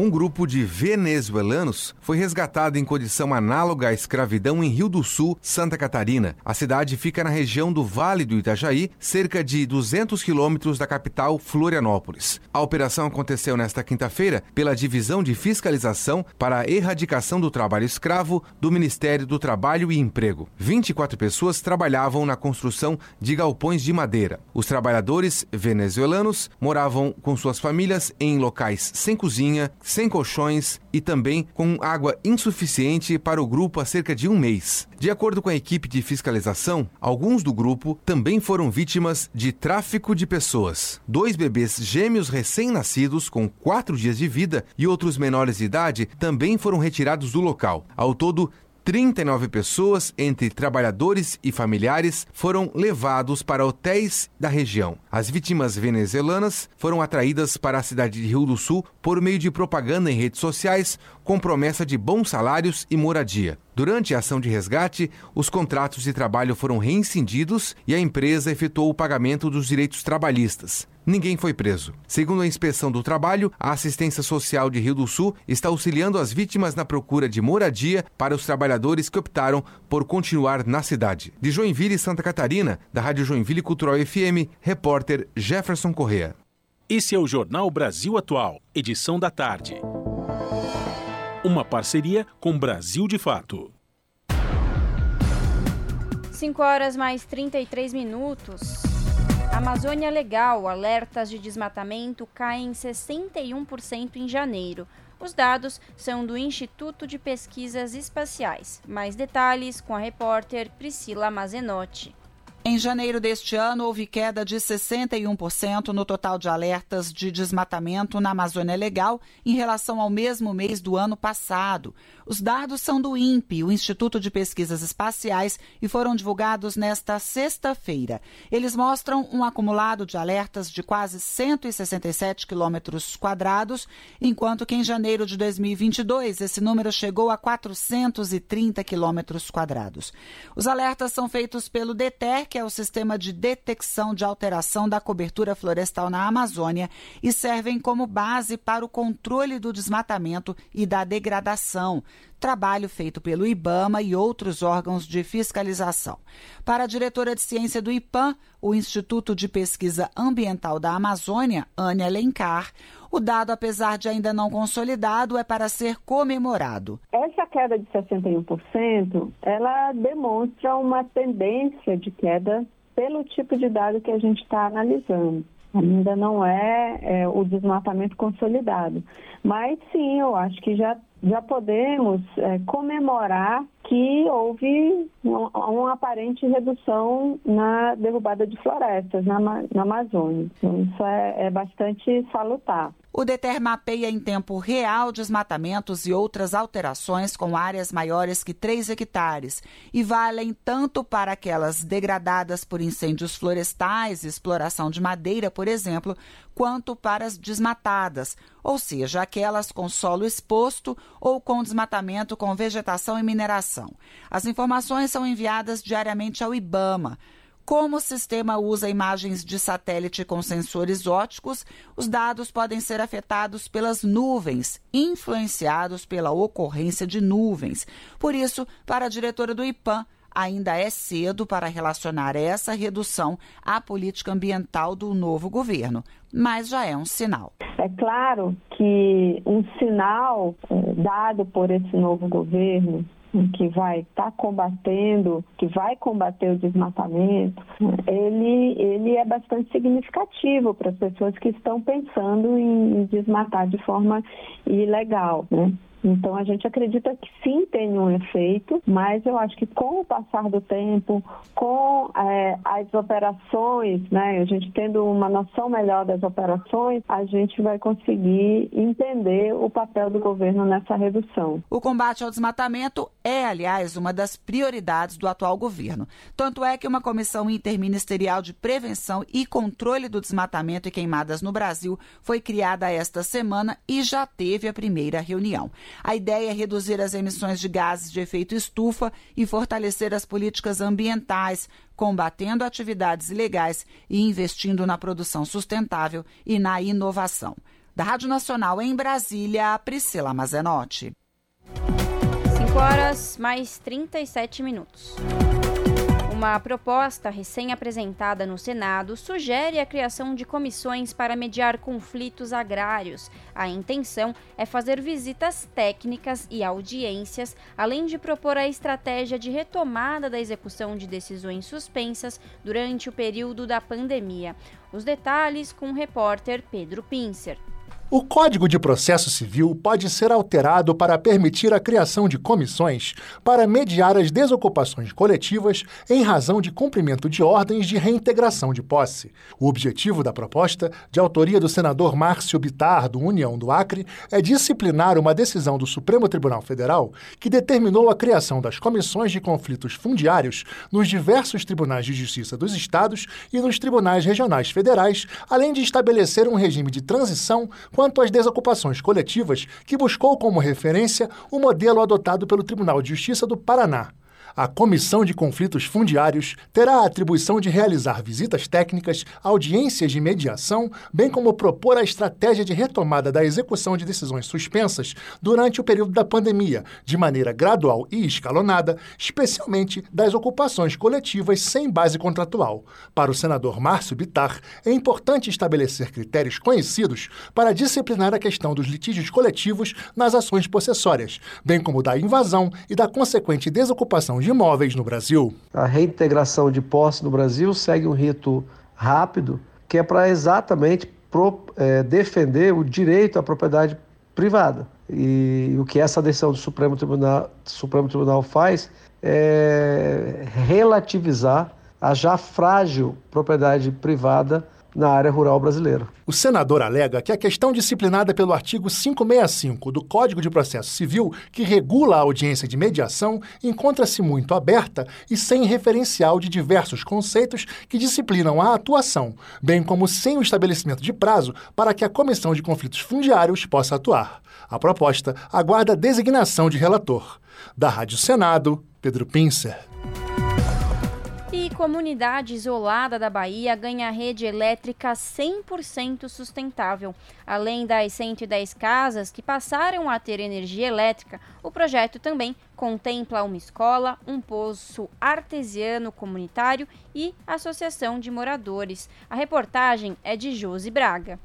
Um grupo de venezuelanos foi resgatado em condição análoga à escravidão em Rio do Sul, Santa Catarina. A cidade fica na região do Vale do Itajaí, cerca de 200 quilômetros da capital Florianópolis. A operação aconteceu nesta quinta-feira pela Divisão de Fiscalização para a Erradicação do Trabalho Escravo do Ministério do Trabalho e Emprego. 24 pessoas trabalhavam na construção de galpões de madeira. Os trabalhadores venezuelanos moravam com suas famílias em locais sem cozinha, sem colchões e também com água insuficiente para o grupo há cerca de um mês. De acordo com a equipe de fiscalização, alguns do grupo também foram vítimas de tráfico de pessoas. Dois bebês gêmeos recém-nascidos com quatro dias de vida e outros menores de idade também foram retirados do local. Ao todo, 39 pessoas, entre trabalhadores e familiares, foram levados para hotéis da região. As vítimas venezuelanas foram atraídas para a cidade de Rio do Sul por meio de propaganda em redes sociais com promessa de bons salários e moradia. Durante a ação de resgate, os contratos de trabalho foram reincindidos e a empresa efetuou o pagamento dos direitos trabalhistas. Ninguém foi preso. Segundo a Inspeção do Trabalho, a Assistência Social de Rio do Sul está auxiliando as vítimas na procura de moradia para os trabalhadores que optaram por continuar na cidade. De Joinville, Santa Catarina, da Rádio Joinville Cultural FM, repórter Jefferson Correa. Esse é o Jornal Brasil Atual, edição da tarde. Uma parceria com Brasil de Fato. 5 horas mais 33 minutos. Amazônia Legal, alertas de desmatamento caem 61% em janeiro. Os dados são do Instituto de Pesquisas Espaciais. Mais detalhes com a repórter Priscila Mazenotti. Em janeiro deste ano, houve queda de 61% no total de alertas de desmatamento na Amazônia Legal em relação ao mesmo mês do ano passado. Os dados são do INPE, o Instituto de Pesquisas Espaciais, e foram divulgados nesta sexta-feira. Eles mostram um acumulado de alertas de quase 167 quilômetros quadrados, enquanto que em janeiro de 2022 esse número chegou a 430 quilômetros quadrados. Os alertas são feitos pelo DETER, que é o Sistema de Detecção de Alteração da Cobertura Florestal na Amazônia, e servem como base para o controle do desmatamento e da degradação trabalho feito pelo IBAMA e outros órgãos de fiscalização. Para a diretora de ciência do IPAM, o Instituto de Pesquisa Ambiental da Amazônia, Ania Alencar, o dado, apesar de ainda não consolidado, é para ser comemorado. Essa queda de 61%, ela demonstra uma tendência de queda pelo tipo de dado que a gente está analisando. Ainda não é, é, o desmatamento consolidado. Mas sim, eu acho que já já podemos é, comemorar que houve uma, aparente redução na derrubada de florestas na, na Amazônia. Então, isso é, é bastante salutar. O DETER mapeia em tempo real desmatamentos e outras alterações com áreas maiores que 3 hectares e valem tanto para aquelas degradadas por incêndios florestais, exploração de madeira, por exemplo, quanto para as desmatadas, ou seja, aquelas com solo exposto ou com desmatamento com vegetação e mineração. As informações são enviadas diariamente ao IBAMA. Como o sistema usa imagens de satélite com sensores óticos, os dados podem ser afetados pelas nuvens, influenciados pela ocorrência de nuvens. Por isso, para a diretora do IPAM, ainda é cedo para relacionar essa redução à política ambiental do novo governo, mas já é um sinal. É claro que um sinal é, dado por esse novo governo que vai estar tá combatendo, que vai combater o desmatamento, ele, ele é bastante significativo para as pessoas que estão pensando em desmatar de forma ilegal. Né? Então a gente acredita que sim tem um efeito, mas eu acho que com o passar do tempo, com é, as operações, né, a gente tendo uma noção melhor das operações, a gente vai conseguir entender o papel do governo nessa redução. O combate ao desmatamento é, aliás, uma das prioridades do atual governo. Tanto é que uma comissão interministerial de prevenção e controle do desmatamento e queimadas no Brasil foi criada esta semana e já teve a primeira reunião. A ideia é reduzir as emissões de gases de efeito estufa e fortalecer as políticas ambientais, combatendo atividades ilegais e investindo na produção sustentável e na inovação. Da Rádio Nacional em Brasília, Priscila Mazenotti. 5 horas mais 37 minutos. Uma proposta recém-apresentada no Senado sugere a criação de comissões para mediar conflitos agrários. A intenção é fazer visitas técnicas e audiências, além de propor a estratégia de retomada da execução de decisões suspensas durante o período da pandemia. Os detalhes com o repórter Pedro Pincer. O Código de Processo Civil pode ser alterado para permitir a criação de comissões para mediar as desocupações coletivas em razão de cumprimento de ordens de reintegração de posse. O objetivo da proposta, de autoria do senador Márcio Bitar, do União do Acre, é disciplinar uma decisão do Supremo Tribunal Federal que determinou a criação das comissões de conflitos fundiários nos diversos tribunais de justiça dos estados e nos tribunais regionais federais, além de estabelecer um regime de transição quanto às desocupações coletivas, que buscou como referência o modelo adotado pelo Tribunal de Justiça do Paraná. A Comissão de Conflitos Fundiários terá a atribuição de realizar visitas técnicas, audiências de mediação, bem como propor a estratégia de retomada da execução de decisões suspensas durante o período da pandemia, de maneira gradual e escalonada, especialmente das ocupações coletivas sem base contratual. Para o senador Márcio Bitar, é importante estabelecer critérios conhecidos para disciplinar a questão dos litígios coletivos nas ações possessórias, bem como da invasão e da consequente desocupação de imóveis no Brasil. A reintegração de posse no Brasil segue um rito rápido, que é para exatamente pro, é, defender o direito à propriedade privada. E o que essa decisão do Supremo Tribunal, Supremo Tribunal faz é relativizar a já frágil propriedade privada na área rural brasileira. O senador alega que a questão disciplinada pelo artigo 565 do Código de Processo Civil, que regula a audiência de mediação, encontra-se muito aberta e sem referencial de diversos conceitos que disciplinam a atuação, bem como sem o estabelecimento de prazo para que a Comissão de Conflitos Fundiários possa atuar. A proposta aguarda designação de relator. Da Rádio Senado, Pedro Pincer. Comunidade isolada da Bahia ganha rede elétrica 100% sustentável. Além das 110 casas que passaram a ter energia elétrica, o projeto também contempla uma escola, um poço artesiano comunitário e associação de moradores. A reportagem é de Josi Braga.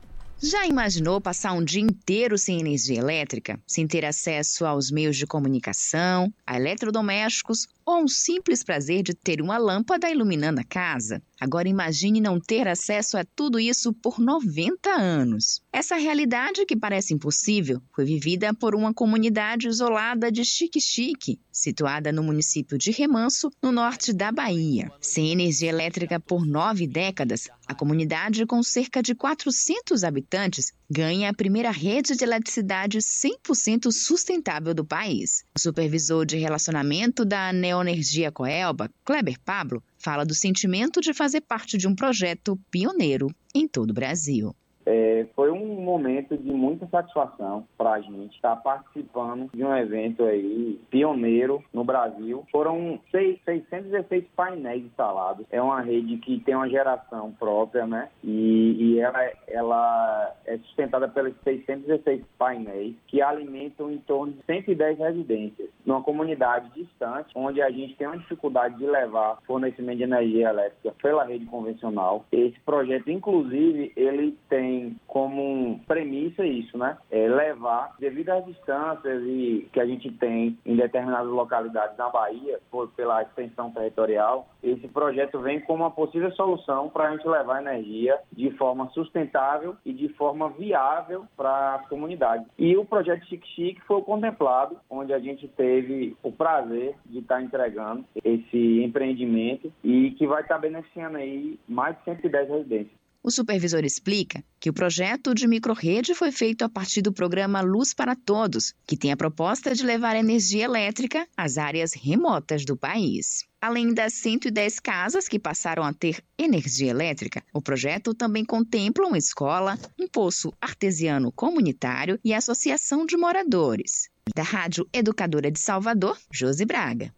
Já imaginou passar um dia inteiro sem energia elétrica, sem ter acesso aos meios de comunicação, a eletrodomésticos ou um simples prazer de ter uma lâmpada iluminando a casa. Agora imagine não ter acesso a tudo isso por 90 anos. Essa realidade que parece impossível foi vivida por uma comunidade isolada de Chique-Chique, situada no município de Remanso, no norte da Bahia. Sem energia elétrica por nove décadas, a comunidade, com cerca de 400 habitantes, ganha a primeira rede de eletricidade 100% sustentável do país. O supervisor de relacionamento da Neoenergia Coelba, Kleber Pablo, fala do sentimento de fazer parte de um projeto pioneiro em todo o Brasil. É, foi um momento de muita satisfação para a gente estar participando de um evento aí pioneiro no Brasil. Foram 6, 616 painéis instalados. É uma rede que tem uma geração própria, né? E, e ela, ela é sustentada pelos 616 painéis que alimentam em torno de 110 residências numa comunidade distante, onde a gente tem uma dificuldade de levar fornecimento de energia elétrica pela rede convencional. Esse projeto, inclusive, ele tem tem como premissa isso, né? É levar, devido às distâncias e que a gente tem em determinadas localidades na Bahia, por, pela extensão territorial, esse projeto vem como uma possível solução para a gente levar energia de forma sustentável e de forma viável para as comunidades. E o projeto Chique Chique foi contemplado, onde a gente teve o prazer de estar entregando esse empreendimento e que vai estar beneficiando aí mais de 110 residências. O supervisor explica que o projeto de microrrede foi feito a partir do programa Luz para Todos, que tem a proposta de levar energia elétrica às áreas remotas do país. Além das 110 casas que passaram a ter energia elétrica, o projeto também contempla uma escola, um poço artesiano comunitário e associação de moradores. Da Rádio Educadora de Salvador, Josi Braga.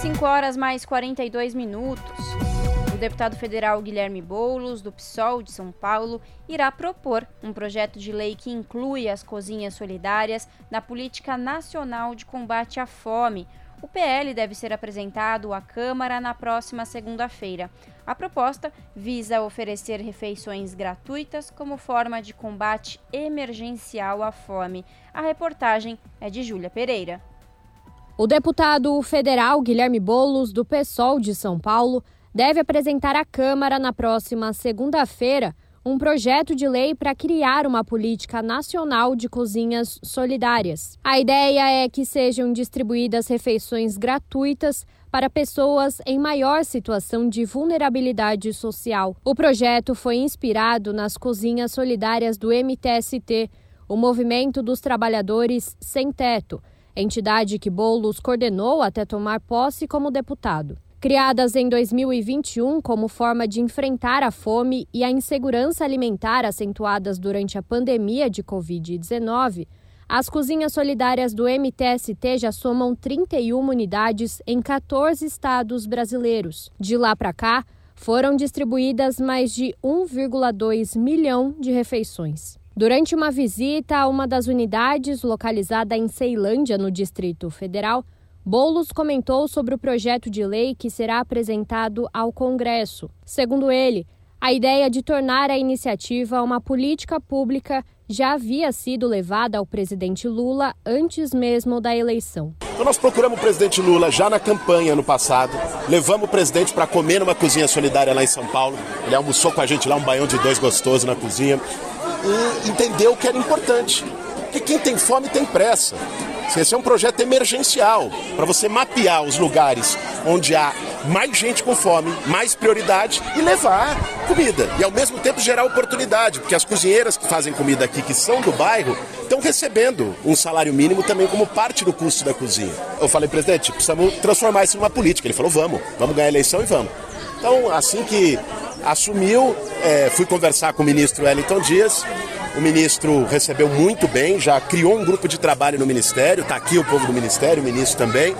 5 horas mais 42 minutos deputado federal Guilherme Boulos, do PSOL de São Paulo, irá propor um projeto de lei que inclui as cozinhas solidárias na política nacional de combate à fome. O PL deve ser apresentado à Câmara na próxima segunda-feira. A proposta visa oferecer refeições gratuitas como forma de combate emergencial à fome. A reportagem é de Júlia Pereira. O deputado federal Guilherme Bolos, do PSOL de São Paulo, deve apresentar à Câmara na próxima segunda-feira um projeto de lei para criar uma política nacional de cozinhas solidárias. A ideia é que sejam distribuídas refeições gratuitas para pessoas em maior situação de vulnerabilidade social. O projeto foi inspirado nas cozinhas solidárias do MTST, o Movimento dos Trabalhadores Sem Teto, entidade que Boulos coordenou até tomar posse como deputado. Criadas em 2021 como forma de enfrentar a fome e a insegurança alimentar acentuadas durante a pandemia de Covid-19, as cozinhas solidárias do MTST já somam 31 unidades em 14 estados brasileiros. De lá para cá, foram distribuídas mais de 1,2 milhão de refeições. Durante uma visita a uma das unidades localizada em Ceilândia, no Distrito Federal, Boulos comentou sobre o projeto de lei que será apresentado ao Congresso. Segundo ele, A ideia de tornar a iniciativa uma política pública já havia sido levada ao presidente Lula antes mesmo da eleição. Então nós procuramos o presidente Lula já na campanha no passado, levamos o presidente para comer numa cozinha solidária lá em São Paulo. Ele almoçou com a gente lá, um baião de dois gostoso na cozinha, e entendeu que era importante. Porque quem tem fome tem pressa. Esse é um projeto emergencial para você mapear os lugares onde há mais gente com fome, mais prioridade e levar comida. E ao mesmo tempo gerar oportunidade, porque as cozinheiras que fazem comida aqui, que são do bairro, estão recebendo um salário mínimo também como parte do custo da cozinha. Eu falei, presidente, precisamos transformar isso numa política. Ele falou, vamos, vamos ganhar a eleição e vamos. Então, assim que assumiu, é, fui conversar com o ministro Wellington Dias, o ministro recebeu muito bem, já criou um grupo de trabalho no ministério, está aqui o povo do ministério, o ministro também,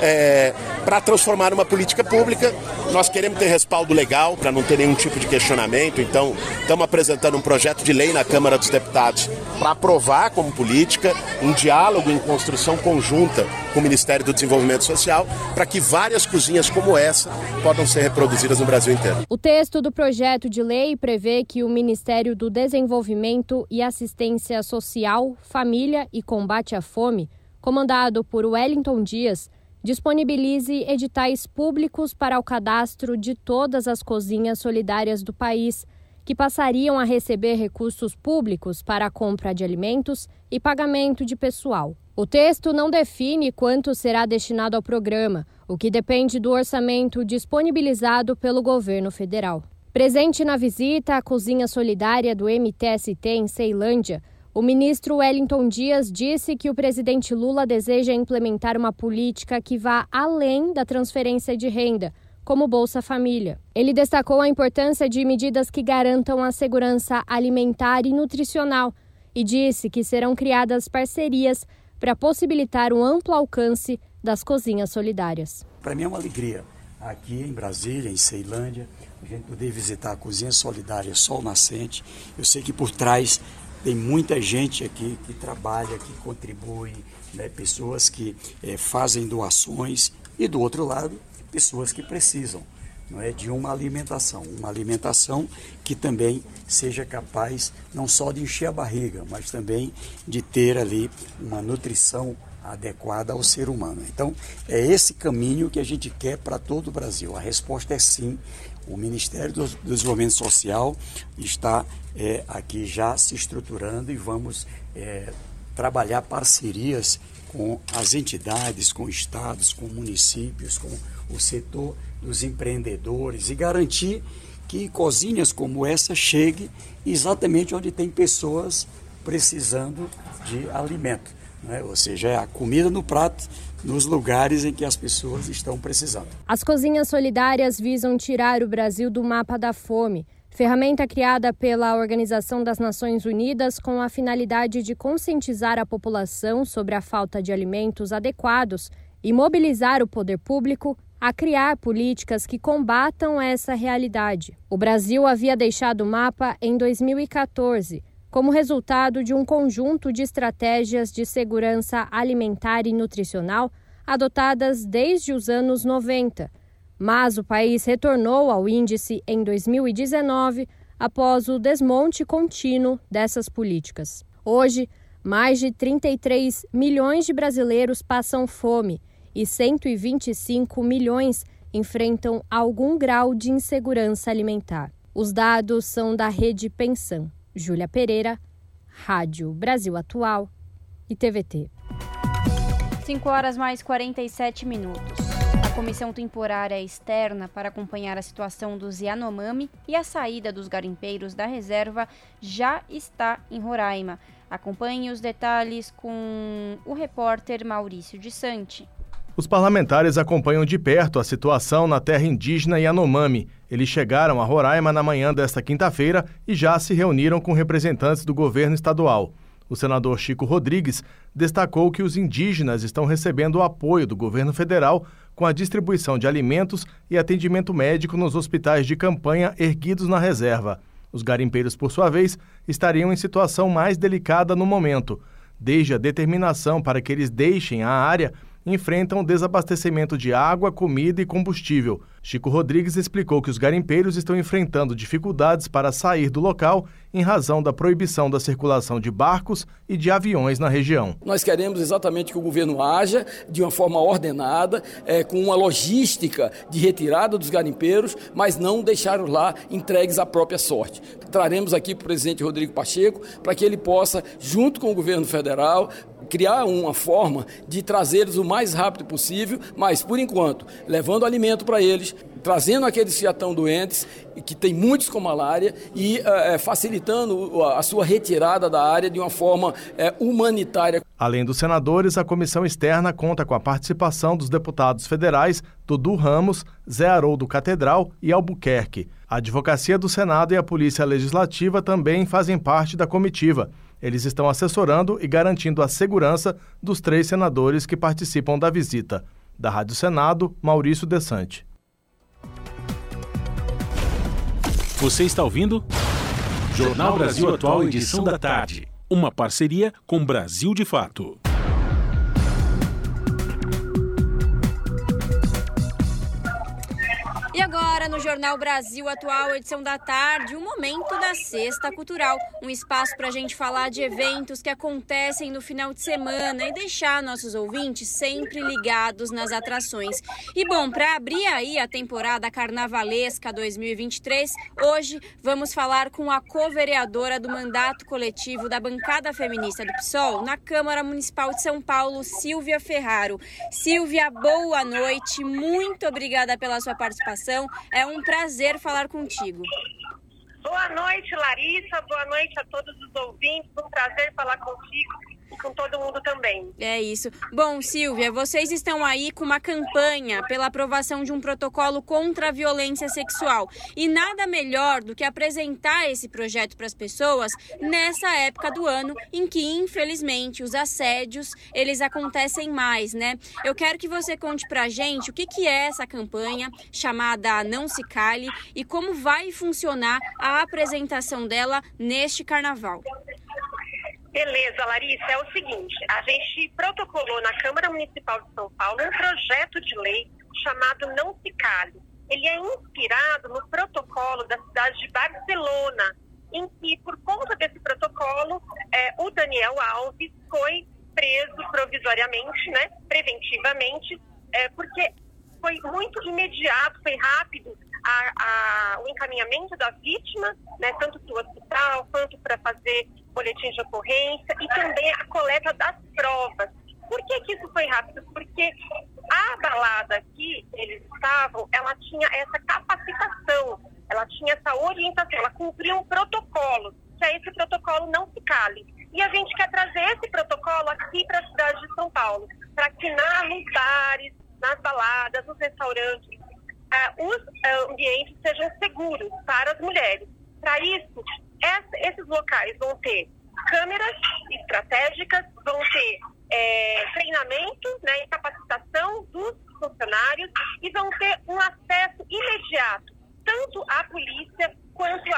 é, para transformar numa política pública. Nós queremos ter respaldo legal para não ter nenhum tipo de questionamento, então estamos apresentando um projeto de lei na Câmara dos Deputados para aprovar como política, em diálogo, em construção conjunta com o Ministério do Desenvolvimento Social, para que várias cozinhas como essa possam ser reproduzidas no Brasil inteiro. O texto do projeto de lei prevê que o Ministério do Desenvolvimento e Assistência Social, Família e Combate à Fome, comandado por Wellington Dias, disponibilize editais públicos para o cadastro de todas as cozinhas solidárias do país, que passariam a receber recursos públicos para a compra de alimentos e pagamento de pessoal. O texto não define quanto será destinado ao programa, o que depende do orçamento disponibilizado pelo governo federal. Presente na visita à cozinha solidária do MTST em Ceilândia, o ministro Wellington Dias disse que o presidente Lula deseja implementar uma política que vá além da transferência de renda, como Bolsa Família. Ele destacou a importância de medidas que garantam a segurança alimentar e nutricional e disse que serão criadas parcerias para possibilitar um amplo alcance das cozinhas solidárias. Para mim é uma alegria aqui em Brasília, em Ceilândia, a gente poder visitar a Cozinha Solidária Sol Nascente. Eu sei que por trás tem muita gente aqui que trabalha, que contribui, né? pessoas que é, fazem doações e do outro lado, pessoas que precisam não é, de uma alimentação, uma alimentação que também seja capaz não só de encher a barriga, mas também de ter ali uma nutrição adequada ao ser humano. Então, é esse caminho que a gente quer para todo o Brasil. A resposta é sim. O Ministério do Desenvolvimento Social está é, aqui já se estruturando e vamos é, trabalhar parcerias com as entidades, com estados, com municípios, com o setor dos empreendedores e garantir que cozinhas como essa cheguem exatamente onde tem pessoas precisando de alimento. Né? Ou seja, é a comida no prato nos lugares em que as pessoas estão precisando. As cozinhas solidárias visam tirar o Brasil do mapa da fome, ferramenta criada pela Organização das Nações Unidas com a finalidade de conscientizar a população sobre a falta de alimentos adequados e mobilizar o poder público a criar políticas que combatam essa realidade. O Brasil havia deixado o mapa em 2014 como resultado de um conjunto de estratégias de segurança alimentar e nutricional adotadas desde os anos 90. Mas o país retornou ao índice em 2019 após o desmonte contínuo dessas políticas. Hoje, mais de 33 milhões de brasileiros passam fome e 125 milhões enfrentam algum grau de insegurança alimentar. Os dados são da rede Pensão. Júlia Pereira, Rádio Brasil Atual e TVT. 5 horas mais 47 minutos. A comissão temporária externa para acompanhar a situação dos Yanomami e a saída dos garimpeiros da reserva já está em Roraima. Acompanhe os detalhes com o repórter Maurício de Sante. Os parlamentares acompanham de perto a situação na terra indígena Yanomami. Eles chegaram a Roraima na manhã desta quinta-feira e já se reuniram com representantes do governo estadual. O senador Chico Rodrigues destacou que os indígenas estão recebendo o apoio do governo federal com a distribuição de alimentos e atendimento médico nos hospitais de campanha erguidos na reserva. Os garimpeiros, por sua vez, estariam em situação mais delicada no momento, desde a determinação para que eles deixem a área enfrentam desabastecimento de água, comida e combustível, Chico Rodrigues explicou que os garimpeiros estão enfrentando dificuldades para sair do local em razão da proibição da circulação de barcos e de aviões na região. Nós queremos exatamente que o governo haja de uma forma ordenada, é, com uma logística de retirada dos garimpeiros, mas não deixar lá entregues à própria sorte. Traremos aqui para o presidente Rodrigo Pacheco para que ele possa, junto com o governo federal, criar uma forma de trazê-los o mais rápido possível, mas por enquanto, levando alimento para eles, trazendo aqueles que já estão doentes, que tem muitos com malária, e é, facilitando a sua retirada da área de uma forma é, humanitária. Além dos senadores, a comissão externa conta com a participação dos deputados federais Dudu Ramos, Zé Haroldo Catedral e Albuquerque. A Advocacia do Senado e a Polícia Legislativa também fazem parte da comitiva. Eles estão assessorando e garantindo a segurança dos três senadores que participam da visita. Da Rádio Senado, Maurício Desante. Você está ouvindo? Jornal Brasil Atual, edição da tarde. Uma parceria com Brasil de Fato. Agora, no Jornal Brasil Atual, edição da tarde, o momento da Sexta Cultural. Um espaço para a gente falar de eventos que acontecem no final de semana e deixar nossos ouvintes sempre ligados nas atrações. E bom, para abrir aí a temporada carnavalesca 2023, hoje vamos falar com a co-vereadora do mandato coletivo da bancada feminista do PSOL na Câmara Municipal de São Paulo, Silvia Ferraro. Silvia, boa noite, muito obrigada pela sua participação. É um prazer falar contigo. Boa noite, Larissa. Boa noite a todos os ouvintes. Um prazer falar contigo e com todo mundo também. É isso. Bom, Silvia, vocês estão aí com uma campanha pela aprovação de um protocolo contra a violência sexual. E nada melhor do que apresentar esse projeto para as pessoas nessa época do ano em que, infelizmente, os assédios, eles acontecem mais, né? Eu quero que você conte pra gente o que, que é essa campanha chamada Não Se Cale e como vai funcionar a apresentação dela neste carnaval. Beleza, Larissa. É o seguinte: a gente protocolou na Câmara Municipal de São Paulo um projeto de lei chamado Não Se Cale. Ele é inspirado no protocolo da cidade de Barcelona, em que, por conta desse protocolo, é, o Daniel Alves foi preso provisoriamente, né, preventivamente, é, porque foi muito imediato, foi rápido a, a, o encaminhamento da vítima, né, tanto para o hospital quanto para fazer boletim de ocorrência e também a coleta das provas. Por que, que isso foi rápido? Porque a balada que eles estavam, ela tinha essa capacitação, ela tinha essa orientação, ela cumpria um protocolo, que é esse protocolo não se cale. E a gente quer trazer esse protocolo aqui para a cidade de São Paulo, para que nos bares, nas baladas, nos restaurantes, uh, os uh, ambientes sejam seguros para as mulheres. Para isso, esses locais vão ter câmeras estratégicas, vão ter é, treinamento né, e capacitação dos funcionários e vão ter um acesso imediato tanto à polícia quanto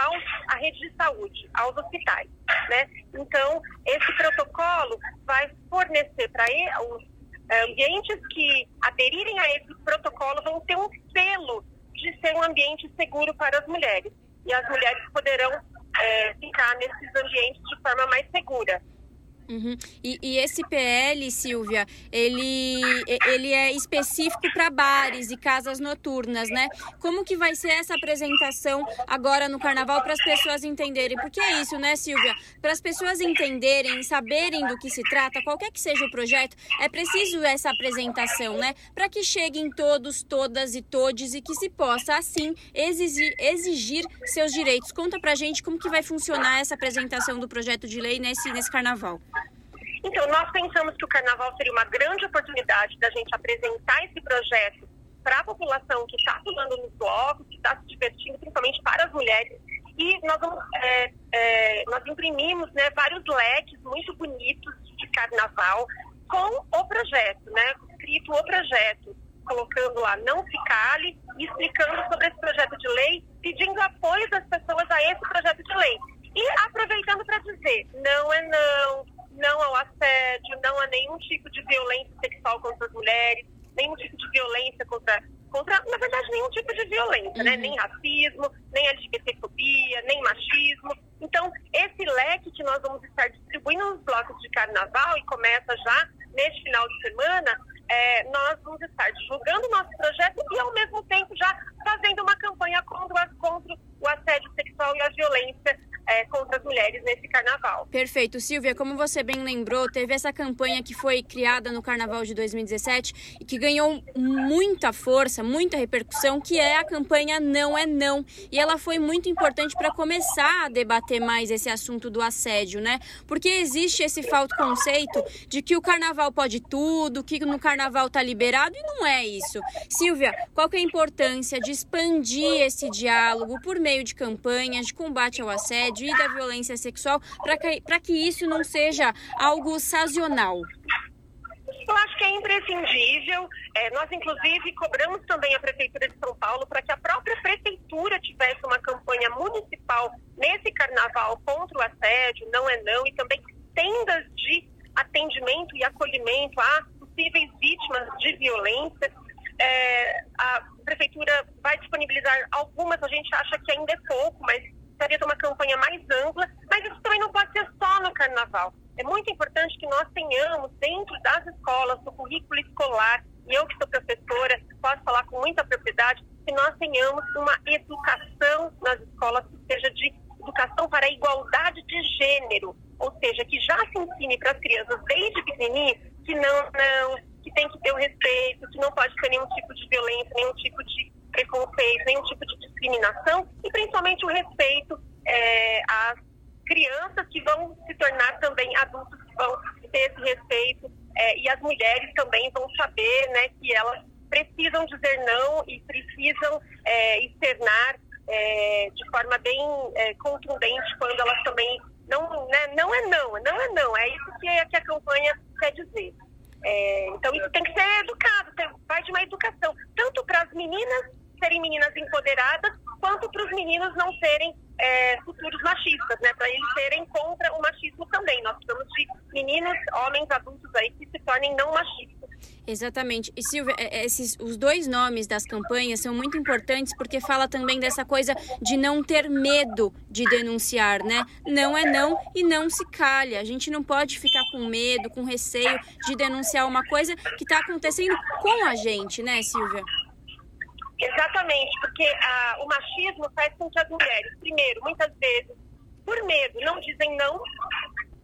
à rede de saúde, aos hospitais. Né? Então, esse protocolo vai fornecer para os é, ambientes que aderirem a esse protocolo vão ter um selo de ser um ambiente seguro para as mulheres. E as mulheres poderão é, ficar nesses ambientes de forma mais segura. Uhum. E, e, esse PL, Silvia, ele, ele é específico para bares e casas noturnas, né? Como que vai ser essa apresentação agora no carnaval para as pessoas entenderem? Porque é isso, né, Silvia? Para as pessoas entenderem, saberem do que se trata, qualquer que seja o projeto, é preciso essa apresentação, né? Para que cheguem todos, todas e todes e que se possa, assim, exigir, exigir seus direitos. Conta pra gente como que vai funcionar essa apresentação do projeto de lei nesse, nesse carnaval. Então, nós pensamos que o carnaval seria uma grande oportunidade da gente apresentar esse projeto para a população que está pulando nos blocos, que está se divertindo, principalmente para as mulheres. E nós, vamos, é, é, nós imprimimos né, vários leques muito bonitos de carnaval com o projeto, né, escrito o projeto, colocando lá não se cale e explicando sobre esse projeto de lei, pedindo apoio das pessoas a esse projeto de lei. E aproveitando para dizer, não é não, não ao assédio, não a nenhum tipo de violência sexual contra as mulheres, nenhum tipo de violência contra, contra na verdade, nenhum tipo de violência, né? Nem racismo, nem LGBTfobia, nem machismo. Então, esse leque que nós vamos estar distribuindo nos blocos de carnaval e começa já neste final de semana, é, nós vamos estar divulgando o nosso projeto e, ao mesmo tempo, já fazendo uma campanha contra, contra o assédio sexual e a violência é, contra as mulheres nesse carnaval. Perfeito. Silvia, como você bem lembrou, teve essa campanha que foi criada no carnaval de 2017 e que ganhou muita força, muita repercussão, que é a campanha Não é Não. E ela foi muito importante para começar a debater mais esse assunto do assédio, né? Porque existe esse falso conceito de que o carnaval pode tudo, que no carnaval tá liberado e não é isso. Silvia, qual que é a importância de expandir esse diálogo por meio de campanhas de combate ao assédio? Da violência sexual para que, que isso não seja algo sazonal? Eu acho que é imprescindível. É, nós, inclusive, cobramos também a Prefeitura de São Paulo para que a própria Prefeitura tivesse uma campanha municipal nesse carnaval contra o assédio, não é não, e também tendas de atendimento e acolhimento a possíveis vítimas de violência. É, a Prefeitura vai disponibilizar algumas, a gente acha que ainda é pouco, mas gostaria de uma campanha mais ampla, mas isso também não pode ser só no carnaval. É muito importante que nós tenhamos dentro das escolas, do currículo escolar, e eu que sou professora, posso falar com muita propriedade, que nós tenhamos uma educação nas escolas que seja de educação para a igualdade de gênero, ou seja, que já se ensine para as crianças desde pequenininho que não, não, que tem que ter o respeito, que não pode ter nenhum tipo de violência, nenhum tipo de preconceito, nenhum tipo de discriminação e principalmente o respeito é, às crianças que vão se tornar também adultos que vão ter esse respeito é, e as mulheres também vão saber né, que elas precisam dizer não e precisam é, externar é, de forma bem é, contundente quando elas também não, né, não é não, não é não, é isso que, a, que a campanha quer dizer. É, então isso tem que ser educado, tem, vai de uma educação, tanto para as meninas serem meninas empoderadas, quanto para os meninos não serem é, futuros machistas, né? Para eles serem contra o machismo também. Nós precisamos de meninos, homens adultos aí que se tornem não machistas. Exatamente. E Silvia, é, é, esses, os dois nomes das campanhas são muito importantes porque fala também dessa coisa de não ter medo de denunciar, né? Não é não e não se calha. A gente não pode ficar com medo, com receio de denunciar uma coisa que está acontecendo com a gente, né, Silvia? Exatamente, porque ah, o machismo faz com que as mulheres, primeiro, muitas vezes, por medo, não dizem não,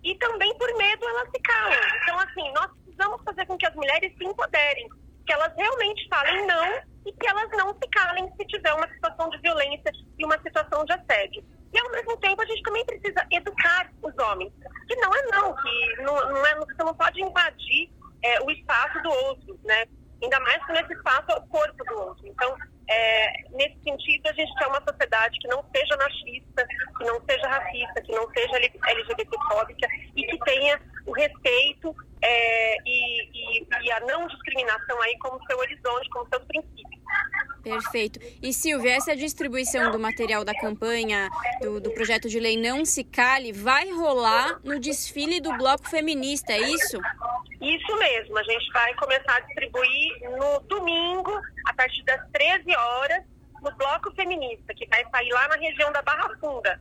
e também por medo elas se calam. Então, assim, nós precisamos fazer com que as mulheres se empoderem, que elas realmente falem não e que elas não se calem se tiver uma situação de violência e uma situação de assédio. E, ao mesmo tempo, a gente também precisa educar os homens, que não é não, que não, não é, você não pode invadir é, o espaço do outro, né? Ainda mais que nesse espaço é o corpo do outro. Então, é, nesse sentido, a gente quer uma sociedade que não seja machista, que não seja racista, que não seja LGBTfóbica e que tenha o respeito é, e, e, e, a não discriminação aí como seu horizonte, como seus princípios. Perfeito. E Silvia, essa distribuição do material da campanha do, do projeto de lei Não Se Cale vai rolar no desfile do Bloco Feminista, é isso? Isso mesmo, a gente vai começar a distribuir no domingo, a partir das 13 horas, no Bloco Feminista, que vai sair lá na região da Barra Funda.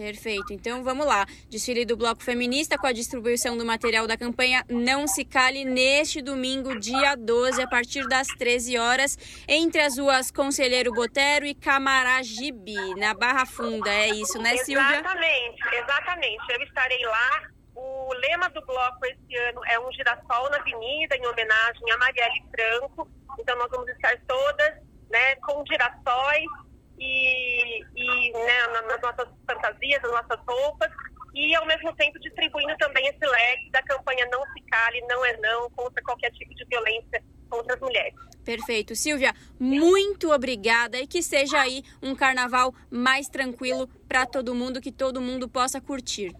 Perfeito. Então vamos lá. Desfile do Bloco Feminista com a distribuição do material da campanha Não Se Cale neste domingo, dia 12, a partir das 13 horas, entre as ruas Conselheiro Botero e Camaragibe, na Barra Funda. É isso, né, Silvia? Exatamente, exatamente. Eu estarei lá. O lema do bloco esse ano é um girassol na avenida, em homenagem a Marielle Franco. Então nós vamos estar todas né, com girassóis e, e né, nas nossas fantasias, nas nossas roupas, e ao mesmo tempo distribuindo também esse leque da campanha Não Se Cale, Não é Não, contra qualquer tipo de violência contra as mulheres. Perfeito. Silvia, muito obrigada e que seja aí um carnaval mais tranquilo para todo mundo, que todo mundo possa curtir.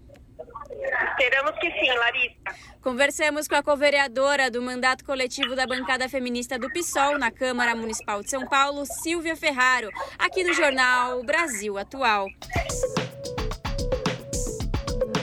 Esperamos que sim, Larissa. Conversamos com a co-vereadora do mandato coletivo da bancada feminista do PSOL na Câmara Municipal de São Paulo, Silvia Ferraro, aqui no jornal Brasil Atual.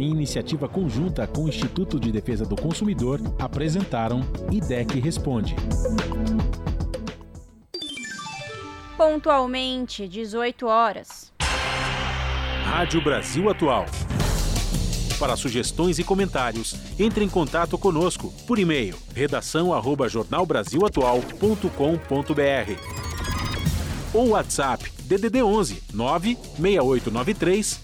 Em iniciativa conjunta com o Instituto de Defesa do Consumidor, apresentaram IDEC Responde. Pontualmente, 18 horas. Rádio Brasil Atual. Para sugestões e comentários, entre em contato conosco por e-mail redação@jornalbrasilatual.com.br ou WhatsApp DDD 11 96893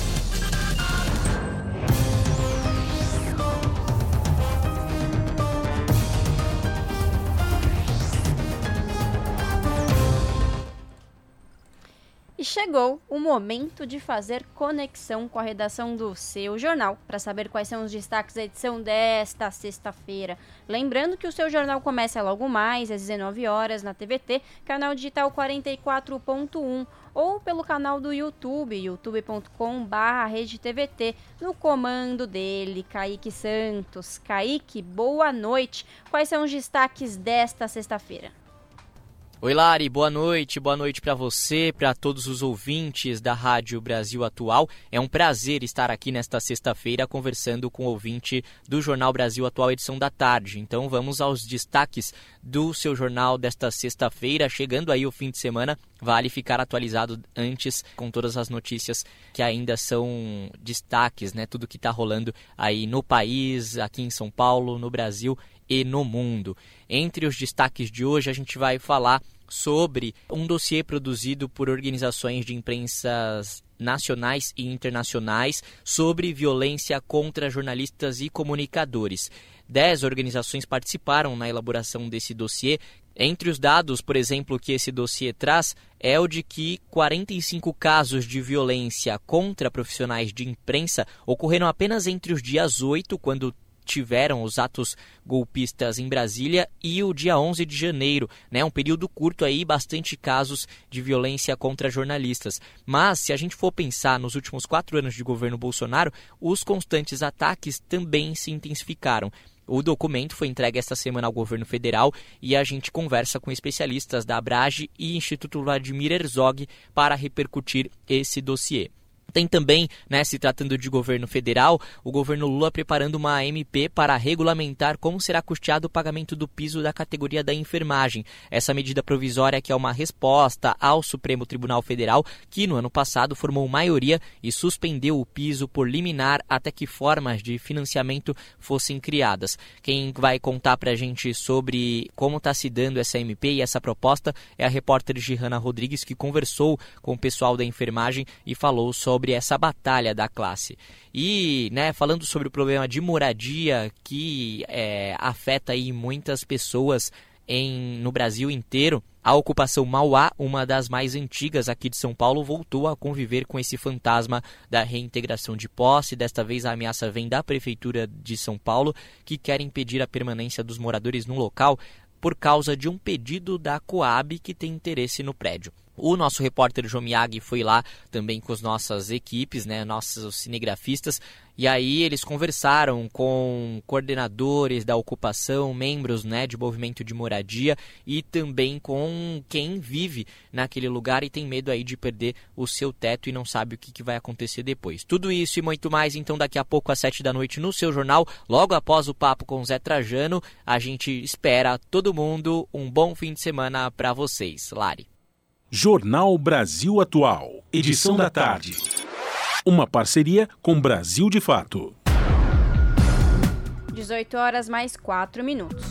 chegou o momento de fazer conexão com a redação do seu jornal para saber quais são os destaques da edição desta sexta-feira. Lembrando que o seu jornal começa logo mais às 19 horas na TVT, canal digital 44.1 ou pelo canal do YouTube, youtube.com/redetvt, no comando dele, Kaique Santos. Kaique, boa noite. Quais são os destaques desta sexta-feira? Oi, Lari, boa noite, boa noite para você, para todos os ouvintes da Rádio Brasil Atual. É um prazer estar aqui nesta sexta-feira conversando com o ouvinte do Jornal Brasil Atual, edição da tarde. Então vamos aos destaques do seu jornal desta sexta-feira. Chegando aí o fim de semana, vale ficar atualizado antes com todas as notícias que ainda são destaques, né? Tudo que está rolando aí no país, aqui em São Paulo, no Brasil e no mundo. Entre os destaques de hoje, a gente vai falar sobre um dossiê produzido por organizações de imprensas nacionais e internacionais sobre violência contra jornalistas e comunicadores. Dez organizações participaram na elaboração desse dossiê. Entre os dados, por exemplo, que esse dossiê traz é o de que 45 casos de violência contra profissionais de imprensa ocorreram apenas entre os dias 8, quando tiveram os atos golpistas em Brasília e o dia 11 de janeiro, né? Um período curto aí, bastante casos de violência contra jornalistas. Mas se a gente for pensar nos últimos quatro anos de governo Bolsonaro, os constantes ataques também se intensificaram. O documento foi entregue esta semana ao governo federal e a gente conversa com especialistas da Abrage e Instituto Vladimir Herzog para repercutir esse dossiê. Tem também, né, se tratando de governo federal, o governo Lula preparando uma MP para regulamentar como será custeado o pagamento do piso da categoria da enfermagem. Essa medida provisória que é uma resposta ao Supremo Tribunal Federal, que no ano passado formou maioria e suspendeu o piso por liminar até que formas de financiamento fossem criadas. Quem vai contar para a gente sobre como está se dando essa MP e essa proposta é a repórter Gihana Rodrigues, que conversou com o pessoal da enfermagem e falou sobre sobre essa batalha da classe. E, né, falando sobre o problema de moradia que é, afeta aí muitas pessoas em, no Brasil inteiro, a ocupação Mauá, uma das mais antigas aqui de São Paulo, voltou a conviver com esse fantasma da reintegração de posse. Desta vez a ameaça vem da Prefeitura de São Paulo, que quer impedir a permanência dos moradores no local por causa de um pedido da Coab que tem interesse no prédio. O nosso repórter Jomiag foi lá também com as nossas equipes, né, nossos cinegrafistas, e aí eles conversaram com coordenadores da ocupação, membros né, de movimento de moradia e também com quem vive naquele lugar e tem medo aí de perder o seu teto e não sabe o que, que vai acontecer depois. Tudo isso e muito mais, então, daqui a pouco às sete da noite no seu jornal, logo após o papo com Zé Trajano. A gente espera todo mundo um bom fim de semana para vocês. Lari. Jornal Brasil Atual, edição da tarde. Uma parceria com Brasil de Fato. 18 horas mais 4 minutos.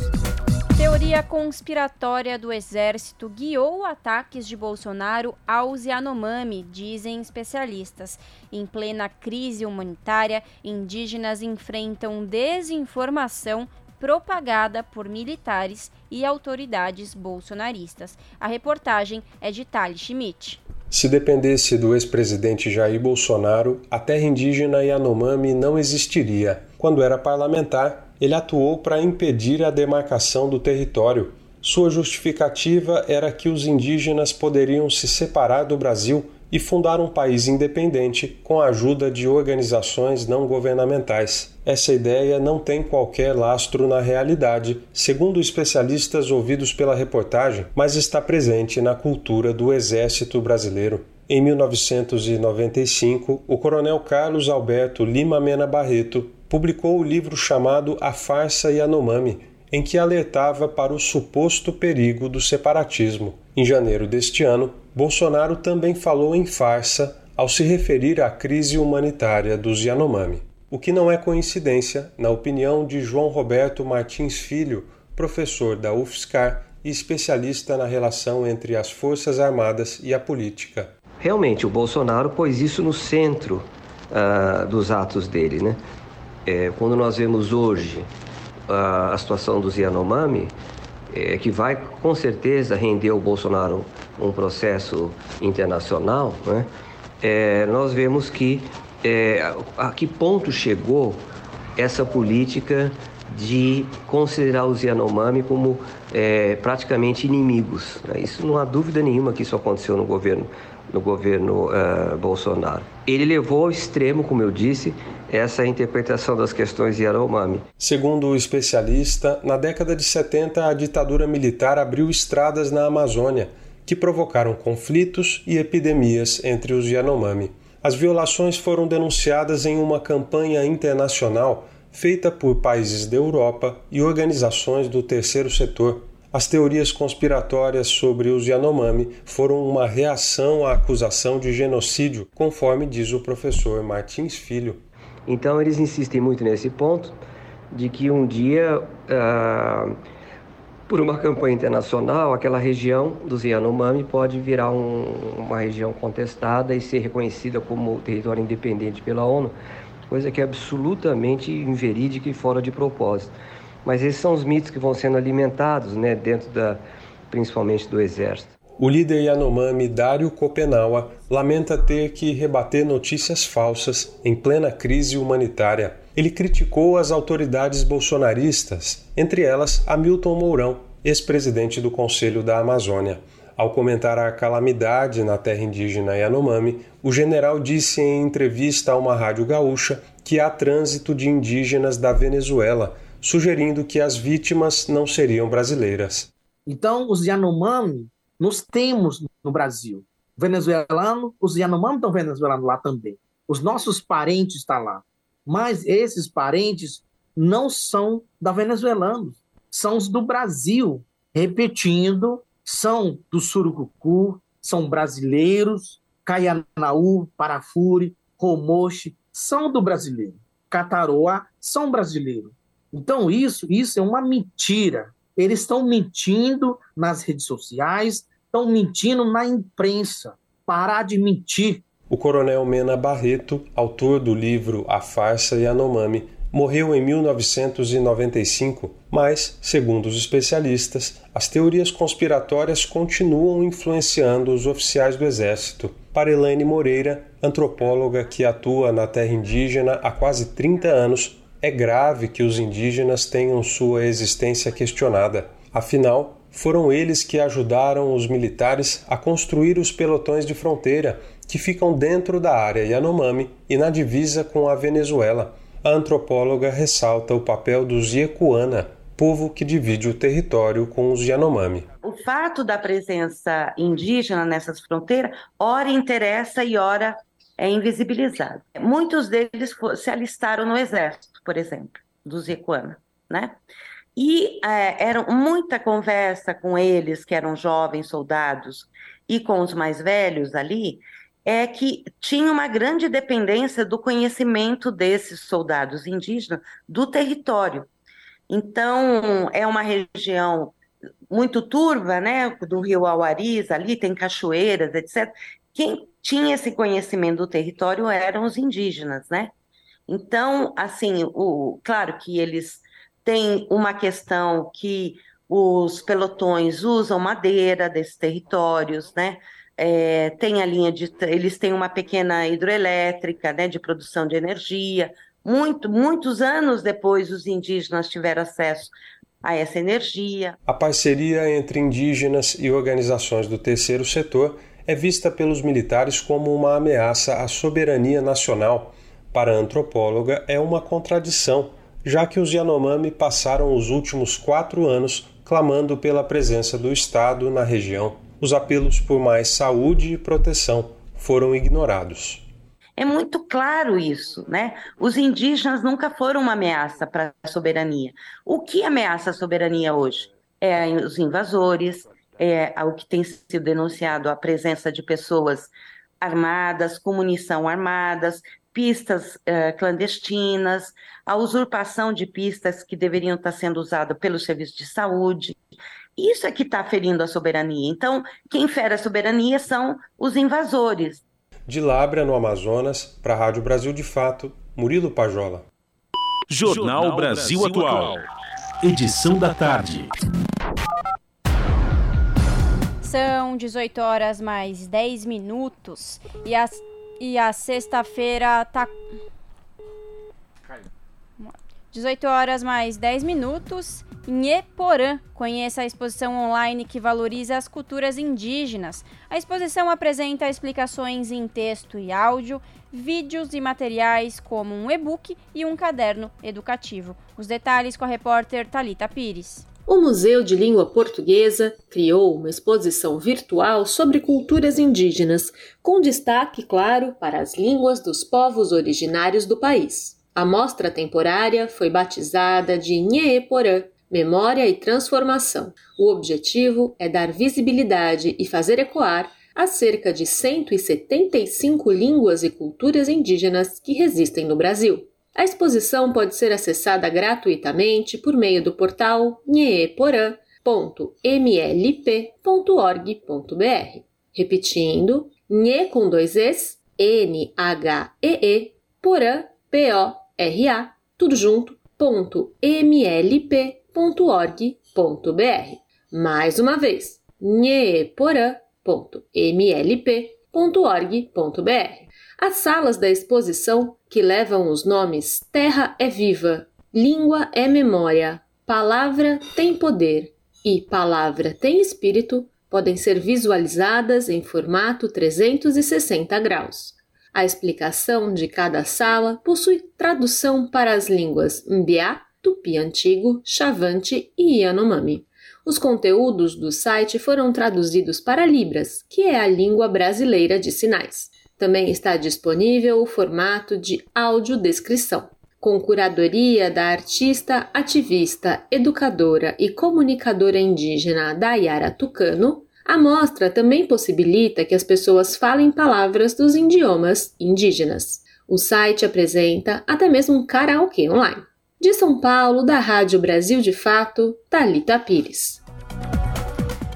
Teoria conspiratória do Exército guiou ataques de Bolsonaro aos Yanomami, dizem especialistas. Em plena crise humanitária, indígenas enfrentam desinformação propagada por militares e autoridades bolsonaristas. A reportagem é de Tali Schmidt. Se dependesse do ex-presidente Jair Bolsonaro, a terra indígena Yanomami não existiria. Quando era parlamentar, ele atuou para impedir a demarcação do território. Sua justificativa era que os indígenas poderiam se separar do Brasil e fundar um país independente com a ajuda de organizações não governamentais. Essa ideia não tem qualquer lastro na realidade, segundo especialistas ouvidos pela reportagem, mas está presente na cultura do Exército Brasileiro. Em 1995, o coronel Carlos Alberto Lima Mena Barreto publicou o livro chamado A Farsa Yanomami, em que alertava para o suposto perigo do separatismo. Em janeiro deste ano, Bolsonaro também falou em farsa ao se referir à crise humanitária dos Yanomami. O que não é coincidência, na opinião de João Roberto Martins Filho, professor da UFSCar e especialista na relação entre as Forças Armadas e a política. Realmente, o Bolsonaro pôs isso no centro uh, dos atos dele. Né? É, quando nós vemos hoje uh, a situação dos Yanomami, é, que vai com certeza render ao Bolsonaro um processo internacional, né? É, nós vemos que é, a que ponto chegou essa política de considerar os Yanomami como é, praticamente inimigos. Né? Isso não há dúvida nenhuma que isso aconteceu no governo no governo uh, Bolsonaro. Ele levou ao extremo, como eu disse, essa interpretação das questões Yanomami. Segundo o especialista, na década de 70 a ditadura militar abriu estradas na Amazônia que provocaram conflitos e epidemias entre os Yanomami. As violações foram denunciadas em uma campanha internacional feita por países da Europa e organizações do terceiro setor. As teorias conspiratórias sobre os Yanomami foram uma reação à acusação de genocídio, conforme diz o professor Martins Filho. Então eles insistem muito nesse ponto de que um dia uh, por uma campanha internacional, aquela região dos Yanomami pode virar um, uma região contestada e ser reconhecida como território independente pela ONU, coisa que é absolutamente inverídica e fora de propósito. Mas esses são os mitos que vão sendo alimentados, né, dentro da, principalmente do exército. O líder Yanomami Dário Kopenawa lamenta ter que rebater notícias falsas em plena crise humanitária. Ele criticou as autoridades bolsonaristas, entre elas Hamilton Mourão, ex-presidente do Conselho da Amazônia. Ao comentar a calamidade na terra indígena Yanomami, o general disse em entrevista a uma rádio gaúcha que há trânsito de indígenas da Venezuela, sugerindo que as vítimas não seriam brasileiras. Então, os Yanomami nós temos no Brasil. Venezuelano, os Yanomami estão venezuelanos lá também. Os nossos parentes estão lá mas esses parentes não são da venezuelanos, são os do Brasil. Repetindo, são do Surucucu, são brasileiros, Caianaú, Parafure, Romoche, são do brasileiro. Cataroá são brasileiros. Então isso, isso é uma mentira. Eles estão mentindo nas redes sociais, estão mentindo na imprensa. Parar de mentir. Coronel Mena Barreto, autor do livro A Farsa Yanomami, morreu em 1995, mas, segundo os especialistas, as teorias conspiratórias continuam influenciando os oficiais do Exército. Para Elaine Moreira, antropóloga que atua na terra indígena há quase 30 anos, é grave que os indígenas tenham sua existência questionada. Afinal, Foram eles que ajudaram os militares a construir os pelotões de fronteira que ficam dentro da área Yanomami e na divisa com a Venezuela. A antropóloga ressalta o papel dos Yekuana, povo que divide o território com os Yanomami. O fato da presença indígena nessas fronteiras, ora interessa e ora é invisibilizado. Muitos deles se alistaram no exército, por exemplo, dos Yekuana, né? E é, era muita conversa com eles, que eram jovens soldados, e com os mais velhos ali, é que tinha uma grande dependência do conhecimento desses soldados indígenas do território. Então, é uma região muito turva, né, do rio Auaris, ali tem cachoeiras, etc. Quem tinha esse conhecimento do território eram os indígenas, né? Então, assim, o, claro que eles têm uma questão que os pelotões usam madeira desses territórios, né? É, tem a linha de. Eles têm uma pequena hidroelétrica né, de produção de energia, muito, muitos anos depois, os indígenas tiveram acesso a essa energia. A parceria entre indígenas e organizações do terceiro setor é vista pelos militares como uma ameaça à soberania nacional. Para a antropóloga, é uma contradição, já que os Yanomami passaram os últimos quatro anos clamando pela presença do Estado na região. Os apelos por mais saúde e proteção foram ignorados. É muito claro isso, né? Os indígenas nunca foram uma ameaça para a soberania. O que ameaça a soberania hoje? É os invasores, é o que tem sido denunciado a presença de pessoas armadas, com munição armadas, pistas uh, clandestinas, a usurpação de pistas que deveriam estar sendo usadas pelo serviço de saúde. Isso é que está ferindo a soberania. Então, quem fere a soberania são os invasores, de Lábrea, no Amazonas, para a Rádio Brasil de Fato, Murilo Pajola. Jornal Brasil Atual. Edição da tarde. São 18 horas mais 10 minutos e a, e a sexta-feira tá. 18 horas mais 10 minutos Nheporã. Conheça a exposição online que valoriza as culturas indígenas. A exposição apresenta explicações em texto e áudio, vídeos e materiais como um e-book e um caderno educativo. Os detalhes com a repórter Talita Pires. O Museu de Língua Portuguesa criou uma exposição virtual sobre culturas indígenas, com destaque, claro, para as línguas dos povos originários do país. A mostra temporária foi batizada de Nheporã memória e transformação. O objetivo é dar visibilidade e fazer ecoar as cerca de 175 línguas e culturas indígenas que resistem no Brasil. A exposição pode ser acessada gratuitamente por meio do portal nheporã.mlp.org.br. Repetindo, Nhe com dois Es, N-H-E-E, Porã, P-O-R-A, tudo junto, ponto. Mais uma vez, nheporã.mlp.org.br. As salas da exposição, que levam os nomes Terra é Viva, Língua é Memória, Palavra tem Poder e Palavra tem Espírito, podem ser visualizadas em formato 360 graus. A explicação de cada sala possui tradução para as línguas Mbiá, Tupi Antigo, Chavante e Yanomami. Os conteúdos do site foram traduzidos para Libras, que é a língua brasileira de sinais. Também está disponível o formato de audiodescrição. Com curadoria da artista, ativista, educadora e comunicadora indígena Dayara Tucano, a mostra também possibilita que as pessoas falem palavras dos idiomas indígenas. O site apresenta até mesmo um karaokê online. De São Paulo, da Rádio Brasil de Fato, Talita Pires.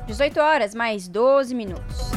18 horas mais 12 minutos.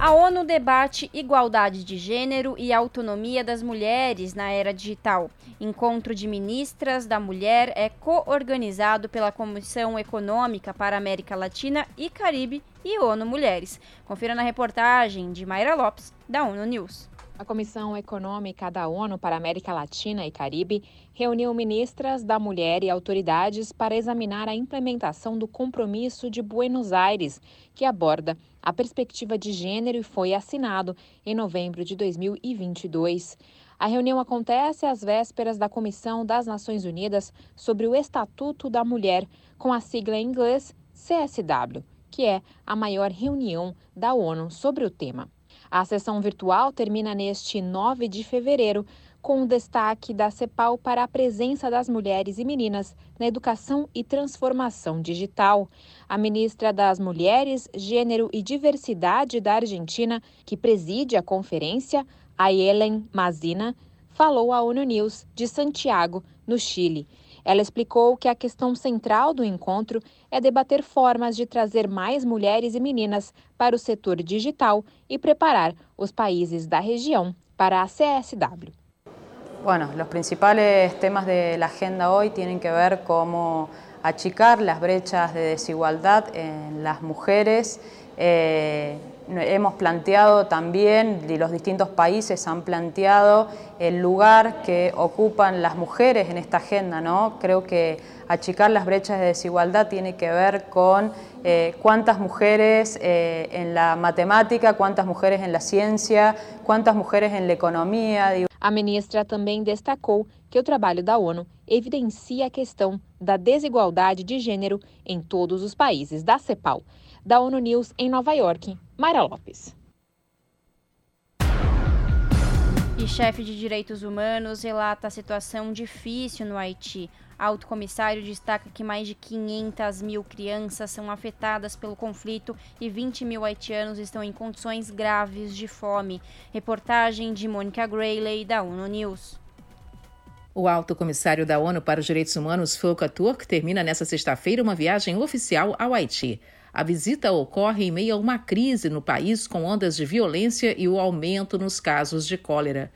A ONU debate igualdade de gênero e autonomia das mulheres na era digital. Encontro de ministras da mulher é co-organizado pela Comissão Econômica para América Latina e Caribe e ONU Mulheres. Confira na reportagem de Mayra Lopes, da ONU News. A Comissão Econômica da ONU para América Latina e Caribe reuniu ministras da Mulher e autoridades para examinar a implementação do Compromisso de Buenos Aires, que aborda a perspectiva de gênero e foi assinado em novembro de 2022. A reunião acontece às vésperas da Comissão das Nações Unidas sobre o Estatuto da Mulher, com a sigla em inglês CSW, que é a maior reunião da ONU sobre o tema. A sessão virtual termina neste 9 de fevereiro, com o destaque da CEPAL para a presença das mulheres e meninas na educação e transformação digital. A ministra das Mulheres, Gênero e Diversidade da Argentina, que preside a conferência, Ayelen Mazina, falou à ONU News de Santiago, no Chile. Ela explicou que a questão central do encontro é debater formas de trazer mais mulheres e meninas para o setor digital e preparar os países da região para a CSW. Bueno, los principales temas de la agenda hoy tienen que ver cómo achicar las brechas de desigualdad en las mujeres. Eh, hemos planteado también, y los distintos países han planteado el lugar que ocupan las mujeres en esta agenda. ¿no? Creo que achicar las brechas de desigualdad tiene que ver con eh, cuántas mujeres eh, en la matemática, cuántas mujeres en la ciencia, cuántas mujeres en la economía. A ministra também destacou que o trabalho da ONU evidencia a questão da desigualdade de gênero em todos os países da CEPAL. Da ONU News em Nova York, Mayra Lopes. E chefe de direitos humanos relata a situação difícil no Haiti. Alto comissário destaca que mais de 500 mil crianças são afetadas pelo conflito e 20 mil haitianos estão em condições graves de fome. Reportagem de Mônica Grayley, da ONU News. O alto comissário da ONU para os Direitos Humanos, Volker Turk, termina nesta sexta-feira uma viagem oficial ao Haiti. A visita ocorre em meio a uma crise no país com ondas de violência e o aumento nos casos de cólera.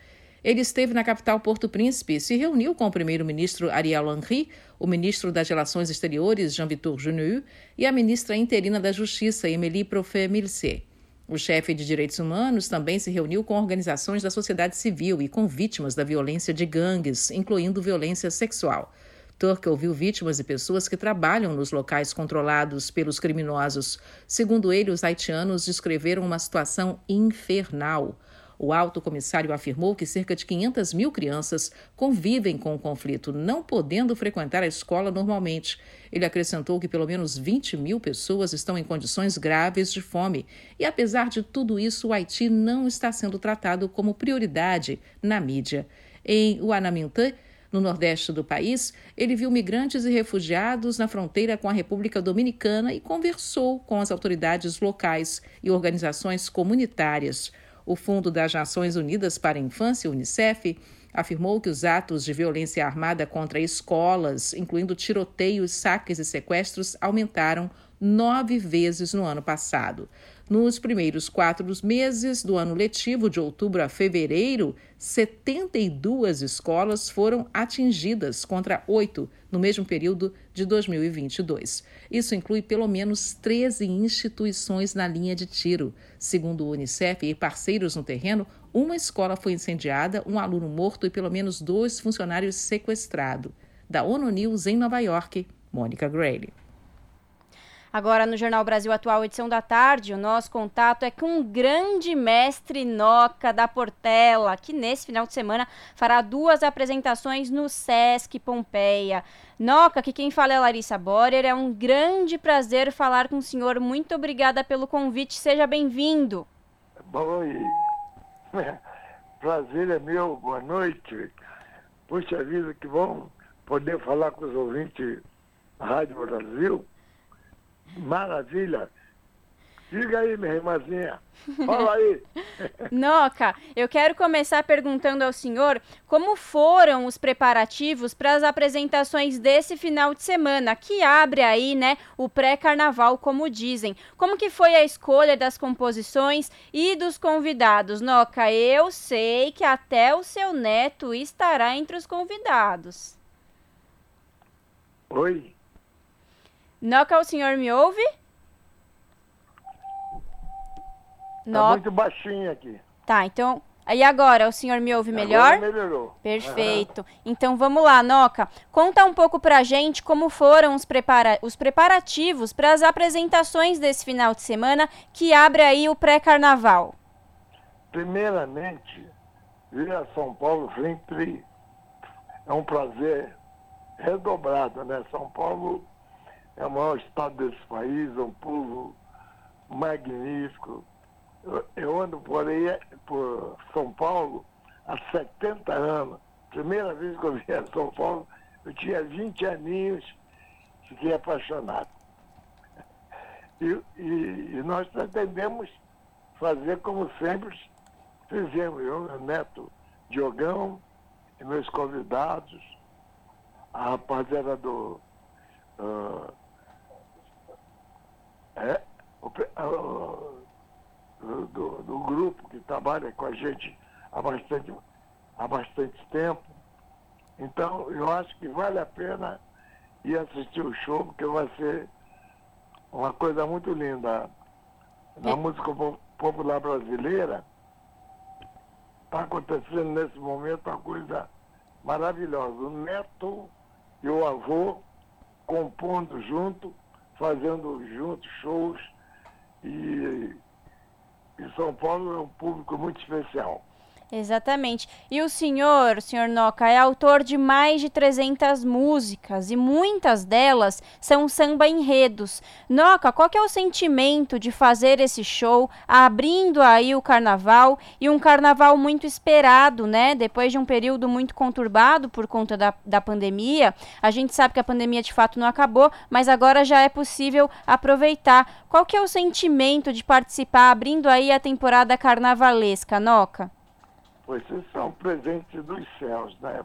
Ele esteve na capital Porto Príncipe se reuniu com o primeiro-ministro Ariel Henry, o ministro das Relações Exteriores Jean-Victor Juneux e a ministra interina da Justiça Emilie Profet-Milcé. O chefe de direitos humanos também se reuniu com organizações da sociedade civil e com vítimas da violência de gangues, incluindo violência sexual. Turk ouviu vítimas e pessoas que trabalham nos locais controlados pelos criminosos. Segundo ele, os haitianos descreveram uma situação infernal. O alto comissário afirmou que cerca de 500 mil crianças convivem com o conflito, não podendo frequentar a escola normalmente. Ele acrescentou que pelo menos 20 mil pessoas estão em condições graves de fome. E apesar de tudo isso, o Haiti não está sendo tratado como prioridade na mídia. Em Uanamintã, no nordeste do país, ele viu migrantes e refugiados na fronteira com a República Dominicana e conversou com as autoridades locais e organizações comunitárias. O Fundo das Nações Unidas para a Infância, Unicef, afirmou que os atos de violência armada contra escolas, incluindo tiroteios, saques e sequestros, aumentaram nove vezes no ano passado. Nos primeiros quatro meses do ano letivo, de outubro a fevereiro, 72 escolas foram atingidas, contra oito no mesmo período de 2022. Isso inclui pelo menos 13 instituições na linha de tiro. Segundo o Unicef e parceiros no terreno, uma escola foi incendiada, um aluno morto e pelo menos dois funcionários sequestrados. Da ONU News em Nova York, Mônica Grayley. Agora no Jornal Brasil Atual, edição da tarde, o nosso contato é com um grande mestre Noca da Portela, que nesse final de semana fará duas apresentações no Sesc Pompeia. Noca, que quem fala é Larissa Borer, é um grande prazer falar com o senhor. Muito obrigada pelo convite, seja bem-vindo. Oi, prazer é meu, boa noite. Puxa vida, que bom poder falar com os ouvintes da Rádio Brasil. Maravilha. Diga aí, minha irmãzinha. Fala aí. Noca, eu quero começar perguntando ao senhor como foram os preparativos para as apresentações desse final de semana, que abre aí, né, o pré-carnaval, como dizem. Como que foi a escolha das composições e dos convidados? Noca, eu sei que até o seu neto estará entre os convidados. Oi. Noca, o senhor me ouve? Tá muito baixinho aqui. Tá, então E agora, o senhor me ouve melhor? Agora melhorou. Perfeito. Então vamos lá, Noca. Conta um pouco pra gente como foram os, prepara os preparativos para as apresentações desse final de semana que abre aí o pré-carnaval. Primeiramente, vir a São Paulo sempre é um prazer redobrado, né? São Paulo é o maior estado desse país, é um povo magnífico. Eu, eu ando por aí, por São Paulo, há 70 anos. Primeira vez que eu vim a São Paulo, eu tinha 20 aninhos, fiquei apaixonado. E, e, e nós pretendemos fazer como sempre fizemos, eu, meu neto Diogão e meus convidados, a rapaziada do. Uh, é, o, uh, do, do, grupo que trabalha com a gente há bastante, há bastante tempo. Então, eu acho que vale a pena ir assistir o show, porque vai ser uma coisa muito linda. Na é. música popular brasileira, está acontecendo nesse momento uma coisa maravilhosa. O neto e o avô compondo junto, fazendo juntos shows e, e São Paulo é um público muito especial. Exatamente. E o senhor, o senhor Noca, é autor de mais de 300 músicas e muitas delas são samba enredos. Noca, qual é o sentimento de fazer esse show, abrindo aí o carnaval e um carnaval muito esperado, né? Depois de um período muito conturbado por conta da, da pandemia. A gente sabe que a pandemia de fato não acabou, mas agora já é possível aproveitar. Qual que é o sentimento de participar, abrindo aí a temporada carnavalesca, Noca? Esses são presentes dos céus, né?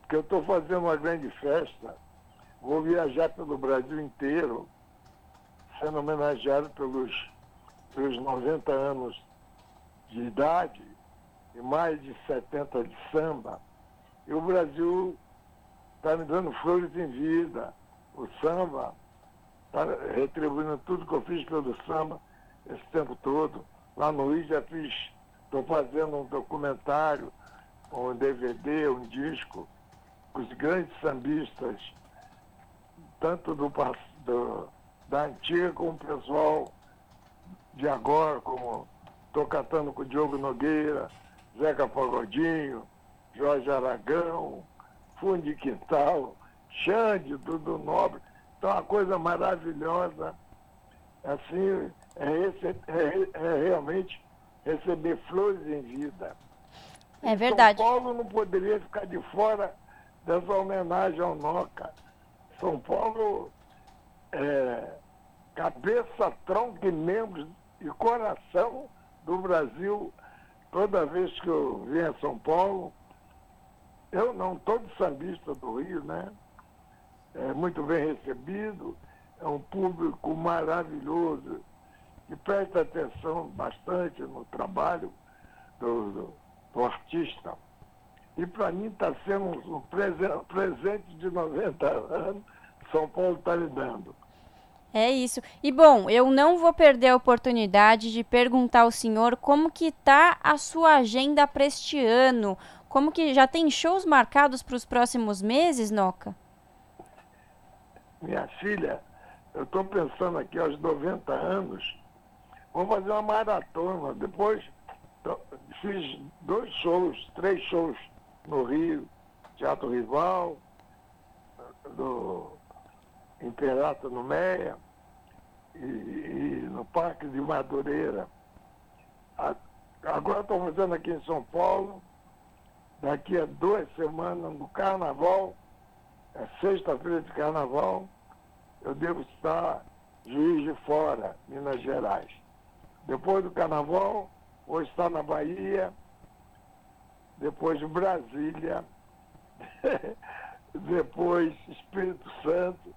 Porque eu estou fazendo uma grande festa, vou viajar pelo Brasil inteiro, sendo homenageado pelos, pelos 90 anos de idade e mais de 70 de samba. E o Brasil está me dando flores em vida. O samba está retribuindo tudo que eu fiz pelo samba esse tempo todo. Lá no Rio já fiz Estou fazendo um documentário, um DVD, um disco, com os grandes sambistas, tanto do, do, da antiga como o pessoal de agora, como estou cantando com o Diogo Nogueira, Zeca Pagodinho, Jorge Aragão, Fundo de Quintal, Xande, Dudu Nobre. Então, uma coisa maravilhosa. Assim, é, esse, é, é realmente receber flores em vida. É verdade. São Paulo não poderia ficar de fora dessa homenagem ao Noca. São Paulo é cabeça, tronco e membros e coração do Brasil. Toda vez que eu venho a São Paulo, eu não, todo sambista do Rio, né? É muito bem recebido, é um público maravilhoso e presta atenção bastante no trabalho do, do, do artista. E para mim está sendo um presente de 90 anos, São Paulo está lhe dando. É isso. E bom, eu não vou perder a oportunidade de perguntar ao senhor como que está a sua agenda para este ano. Como que já tem shows marcados para os próximos meses, Noca? Minha filha, eu estou pensando aqui aos 90 anos, Vamos fazer uma maratona. Depois fiz dois shows, três shows no Rio, Teatro Rival, do Imperato no Meia e, e no Parque de Madureira. Agora estou fazendo aqui em São Paulo, daqui a duas semanas, no Carnaval, é sexta-feira de Carnaval, eu devo estar Juiz de Fora, Minas Gerais. Depois do Carnaval, vou estar na Bahia, depois Brasília, depois Espírito Santo.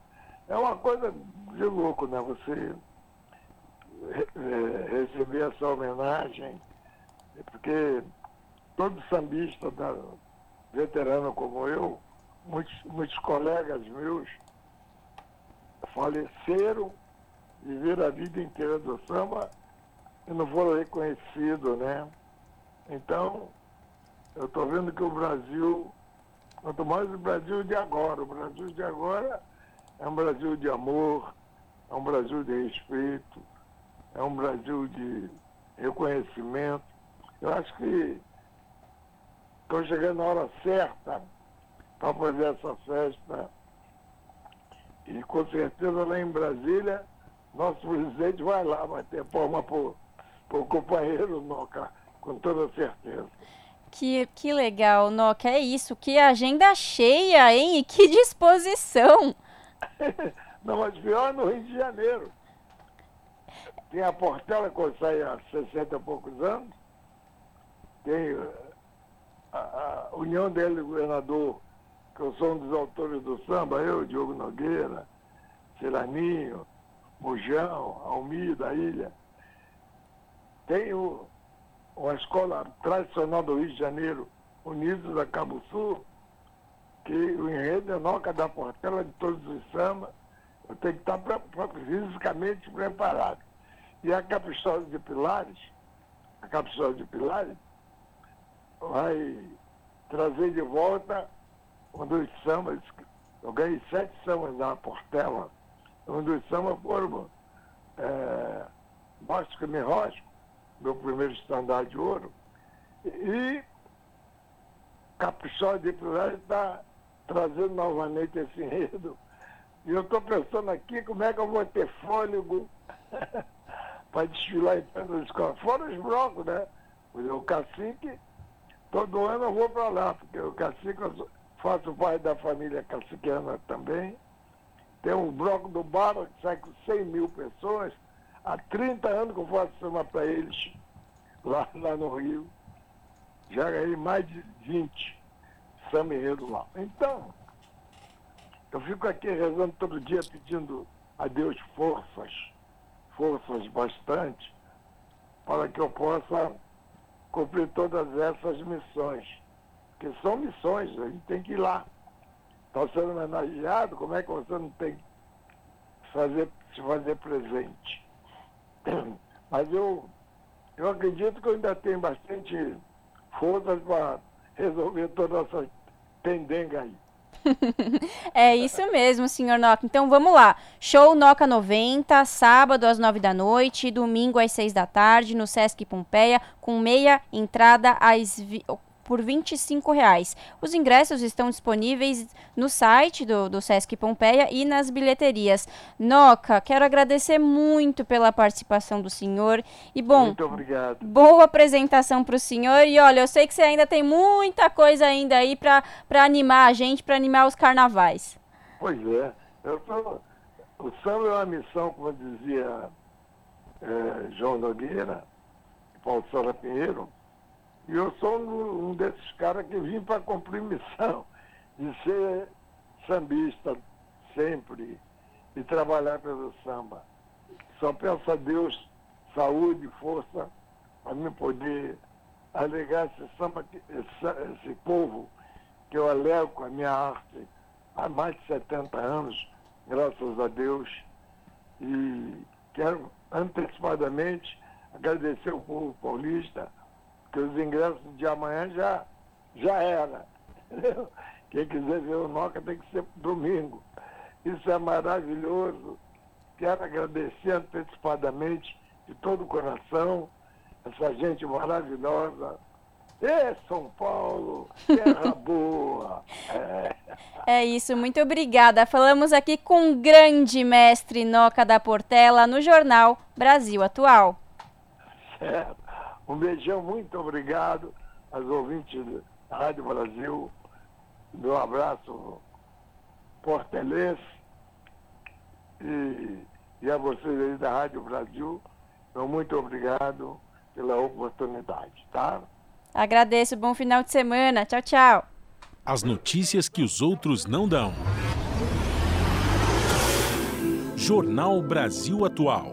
É uma coisa de louco, né? Você receber essa homenagem, porque todo sambista da, veterano como eu, muitos, muitos colegas meus faleceram, viveram a vida inteira do samba e não foram reconhecidos, né? Então, eu estou vendo que o Brasil, quanto mais o Brasil de agora, o Brasil de agora é um Brasil de amor, é um Brasil de respeito, é um Brasil de reconhecimento. Eu acho que estou chegando na hora certa para fazer essa festa. E com certeza lá em Brasília, nosso presidente vai lá, vai ter forma para o companheiro Noca, com toda certeza. Que, que legal, Noca, é isso, que agenda cheia, hein? E que disposição! Não, mas pior no Rio de Janeiro. Tem a Portela que eu saí há 60 e poucos anos. Tem a, a União dele, governador, que eu sou um dos autores do samba, eu, Diogo Nogueira, Celaninho, Mujão, Almir da Ilha. Tem o, uma escola tradicional do Rio de Janeiro, Unidos da Cabo Sul, que o enredo é Noca da Portela de todos os sambas eu tenho que estar pra, pra, fisicamente preparado. E a Caprichosa de Pilares, a Caprichosa de Pilares, vai trazer de volta um dos sambas, eu ganhei sete sambas na Portela, um dos sambas foram é, Mostra Me Rosco, meu primeiro estandarte de ouro, e Caprichosa de Pilares está trazendo novamente esse enredo e eu estou pensando aqui como é que eu vou ter fôlego para desfilar em frente da escola. Fora os blocos, né? O cacique, todo ano eu vou para lá, porque o cacique, eu faço parte da família caciquiana também. Tem um bloco do bar que sai com 100 mil pessoas. Há 30 anos que eu faço samba para eles lá, lá no Rio. Já ganhei mais de 20 samba lá. Então, eu fico aqui rezando todo dia pedindo a Deus forças, forças bastante, para que eu possa cumprir todas essas missões. Que são missões, a gente tem que ir lá. Está sendo homenageado, como é que você não tem que fazer, se fazer presente? Mas eu, eu acredito que eu ainda tenho bastante forças para resolver toda essa pendenga aí. é isso mesmo, senhor Noca. Então vamos lá. Show Noca 90, sábado às 9 da noite, domingo às 6 da tarde, no Sesc Pompeia, com meia entrada às por 25 reais. Os ingressos estão disponíveis no site do, do Sesc Pompeia e nas bilheterias. Noca, quero agradecer muito pela participação do senhor. E bom, muito obrigado. boa apresentação para o senhor. E olha, eu sei que você ainda tem muita coisa ainda aí para animar a gente, para animar os carnavais. Pois é. Eu tô... O samba é uma missão, como dizia é, João Nogueira, Paulo Sora Pinheiro, e eu sou um, desses caras que vim para cumprir missão de ser sambista sempre e trabalhar pelo samba. Só peço a Deus saúde força para me poder alegar esse samba, esse povo que eu alego com a minha arte há mais de 70 anos, graças a Deus. E quero antecipadamente agradecer ao povo paulista que os ingressos de amanhã já, já era. Entendeu? Quem quiser ver o Noca tem que ser domingo. Isso é maravilhoso. Quero agradecer antecipadamente de todo o coração essa gente maravilhosa. É São Paulo, terra boa. É. é isso, muito obrigada. Falamos aqui com o grande mestre Noca da Portela no jornal Brasil Atual. Certo. Um beijão, muito obrigado aos ouvintes da Rádio Brasil. Meu abraço portelense e, e a vocês aí da Rádio Brasil. Meu muito obrigado pela oportunidade, tá? Agradeço, bom final de semana. Tchau, tchau. As notícias que os outros não dão. Jornal Brasil Atual.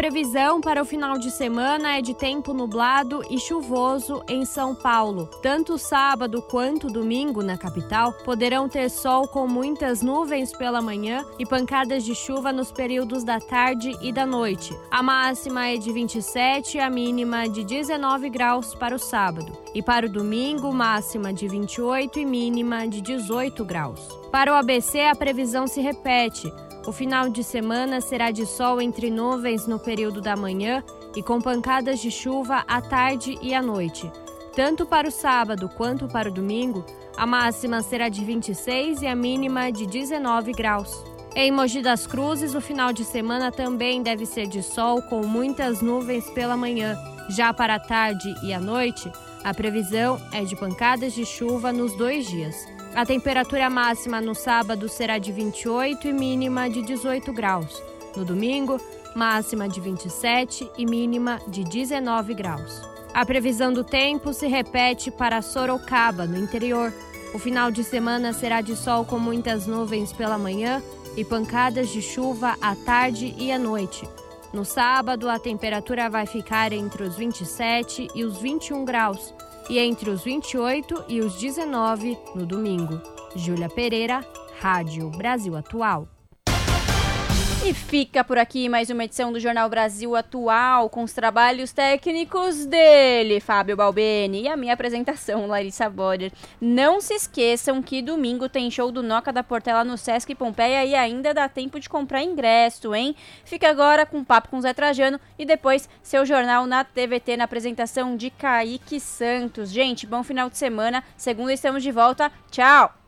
Previsão para o final de semana é de tempo nublado e chuvoso em São Paulo. Tanto sábado quanto domingo na capital poderão ter sol com muitas nuvens pela manhã e pancadas de chuva nos períodos da tarde e da noite. A máxima é de 27 e a mínima de 19 graus para o sábado. E para o domingo, máxima de 28 e mínima de 18 graus. Para o ABC, a previsão se repete. O final de semana será de sol entre nuvens no período da manhã e com pancadas de chuva à tarde e à noite. Tanto para o sábado quanto para o domingo, a máxima será de 26 e a mínima de 19 graus. Em Mogi das Cruzes, o final de semana também deve ser de sol com muitas nuvens pela manhã. Já para a tarde e a noite, a previsão é de pancadas de chuva nos dois dias. A temperatura máxima no sábado será de 28 e mínima de 18 graus. No domingo, máxima de 27 e mínima de 19 graus. A previsão do tempo se repete para Sorocaba, no interior. O final de semana será de sol com muitas nuvens pela manhã e pancadas de chuva à tarde e à noite. No sábado, a temperatura vai ficar entre os 27 e os 21 graus e entre os 28 e os 19 no domingo. Júlia Pereira, Rádio Brasil Atual. E fica por aqui mais uma edição do Jornal Brasil Atual, com os trabalhos técnicos dele, Fábio Balbeni, e a minha apresentação, Larissa Boder. Não se esqueçam que domingo tem show do Noca da Portela no Sesc Pompeia e ainda dá tempo de comprar ingresso, hein? Fica agora com papo com Zé Trajano e depois seu jornal na TVT na apresentação de Kaique Santos. Gente, bom final de semana. Segunda estamos de volta. Tchau!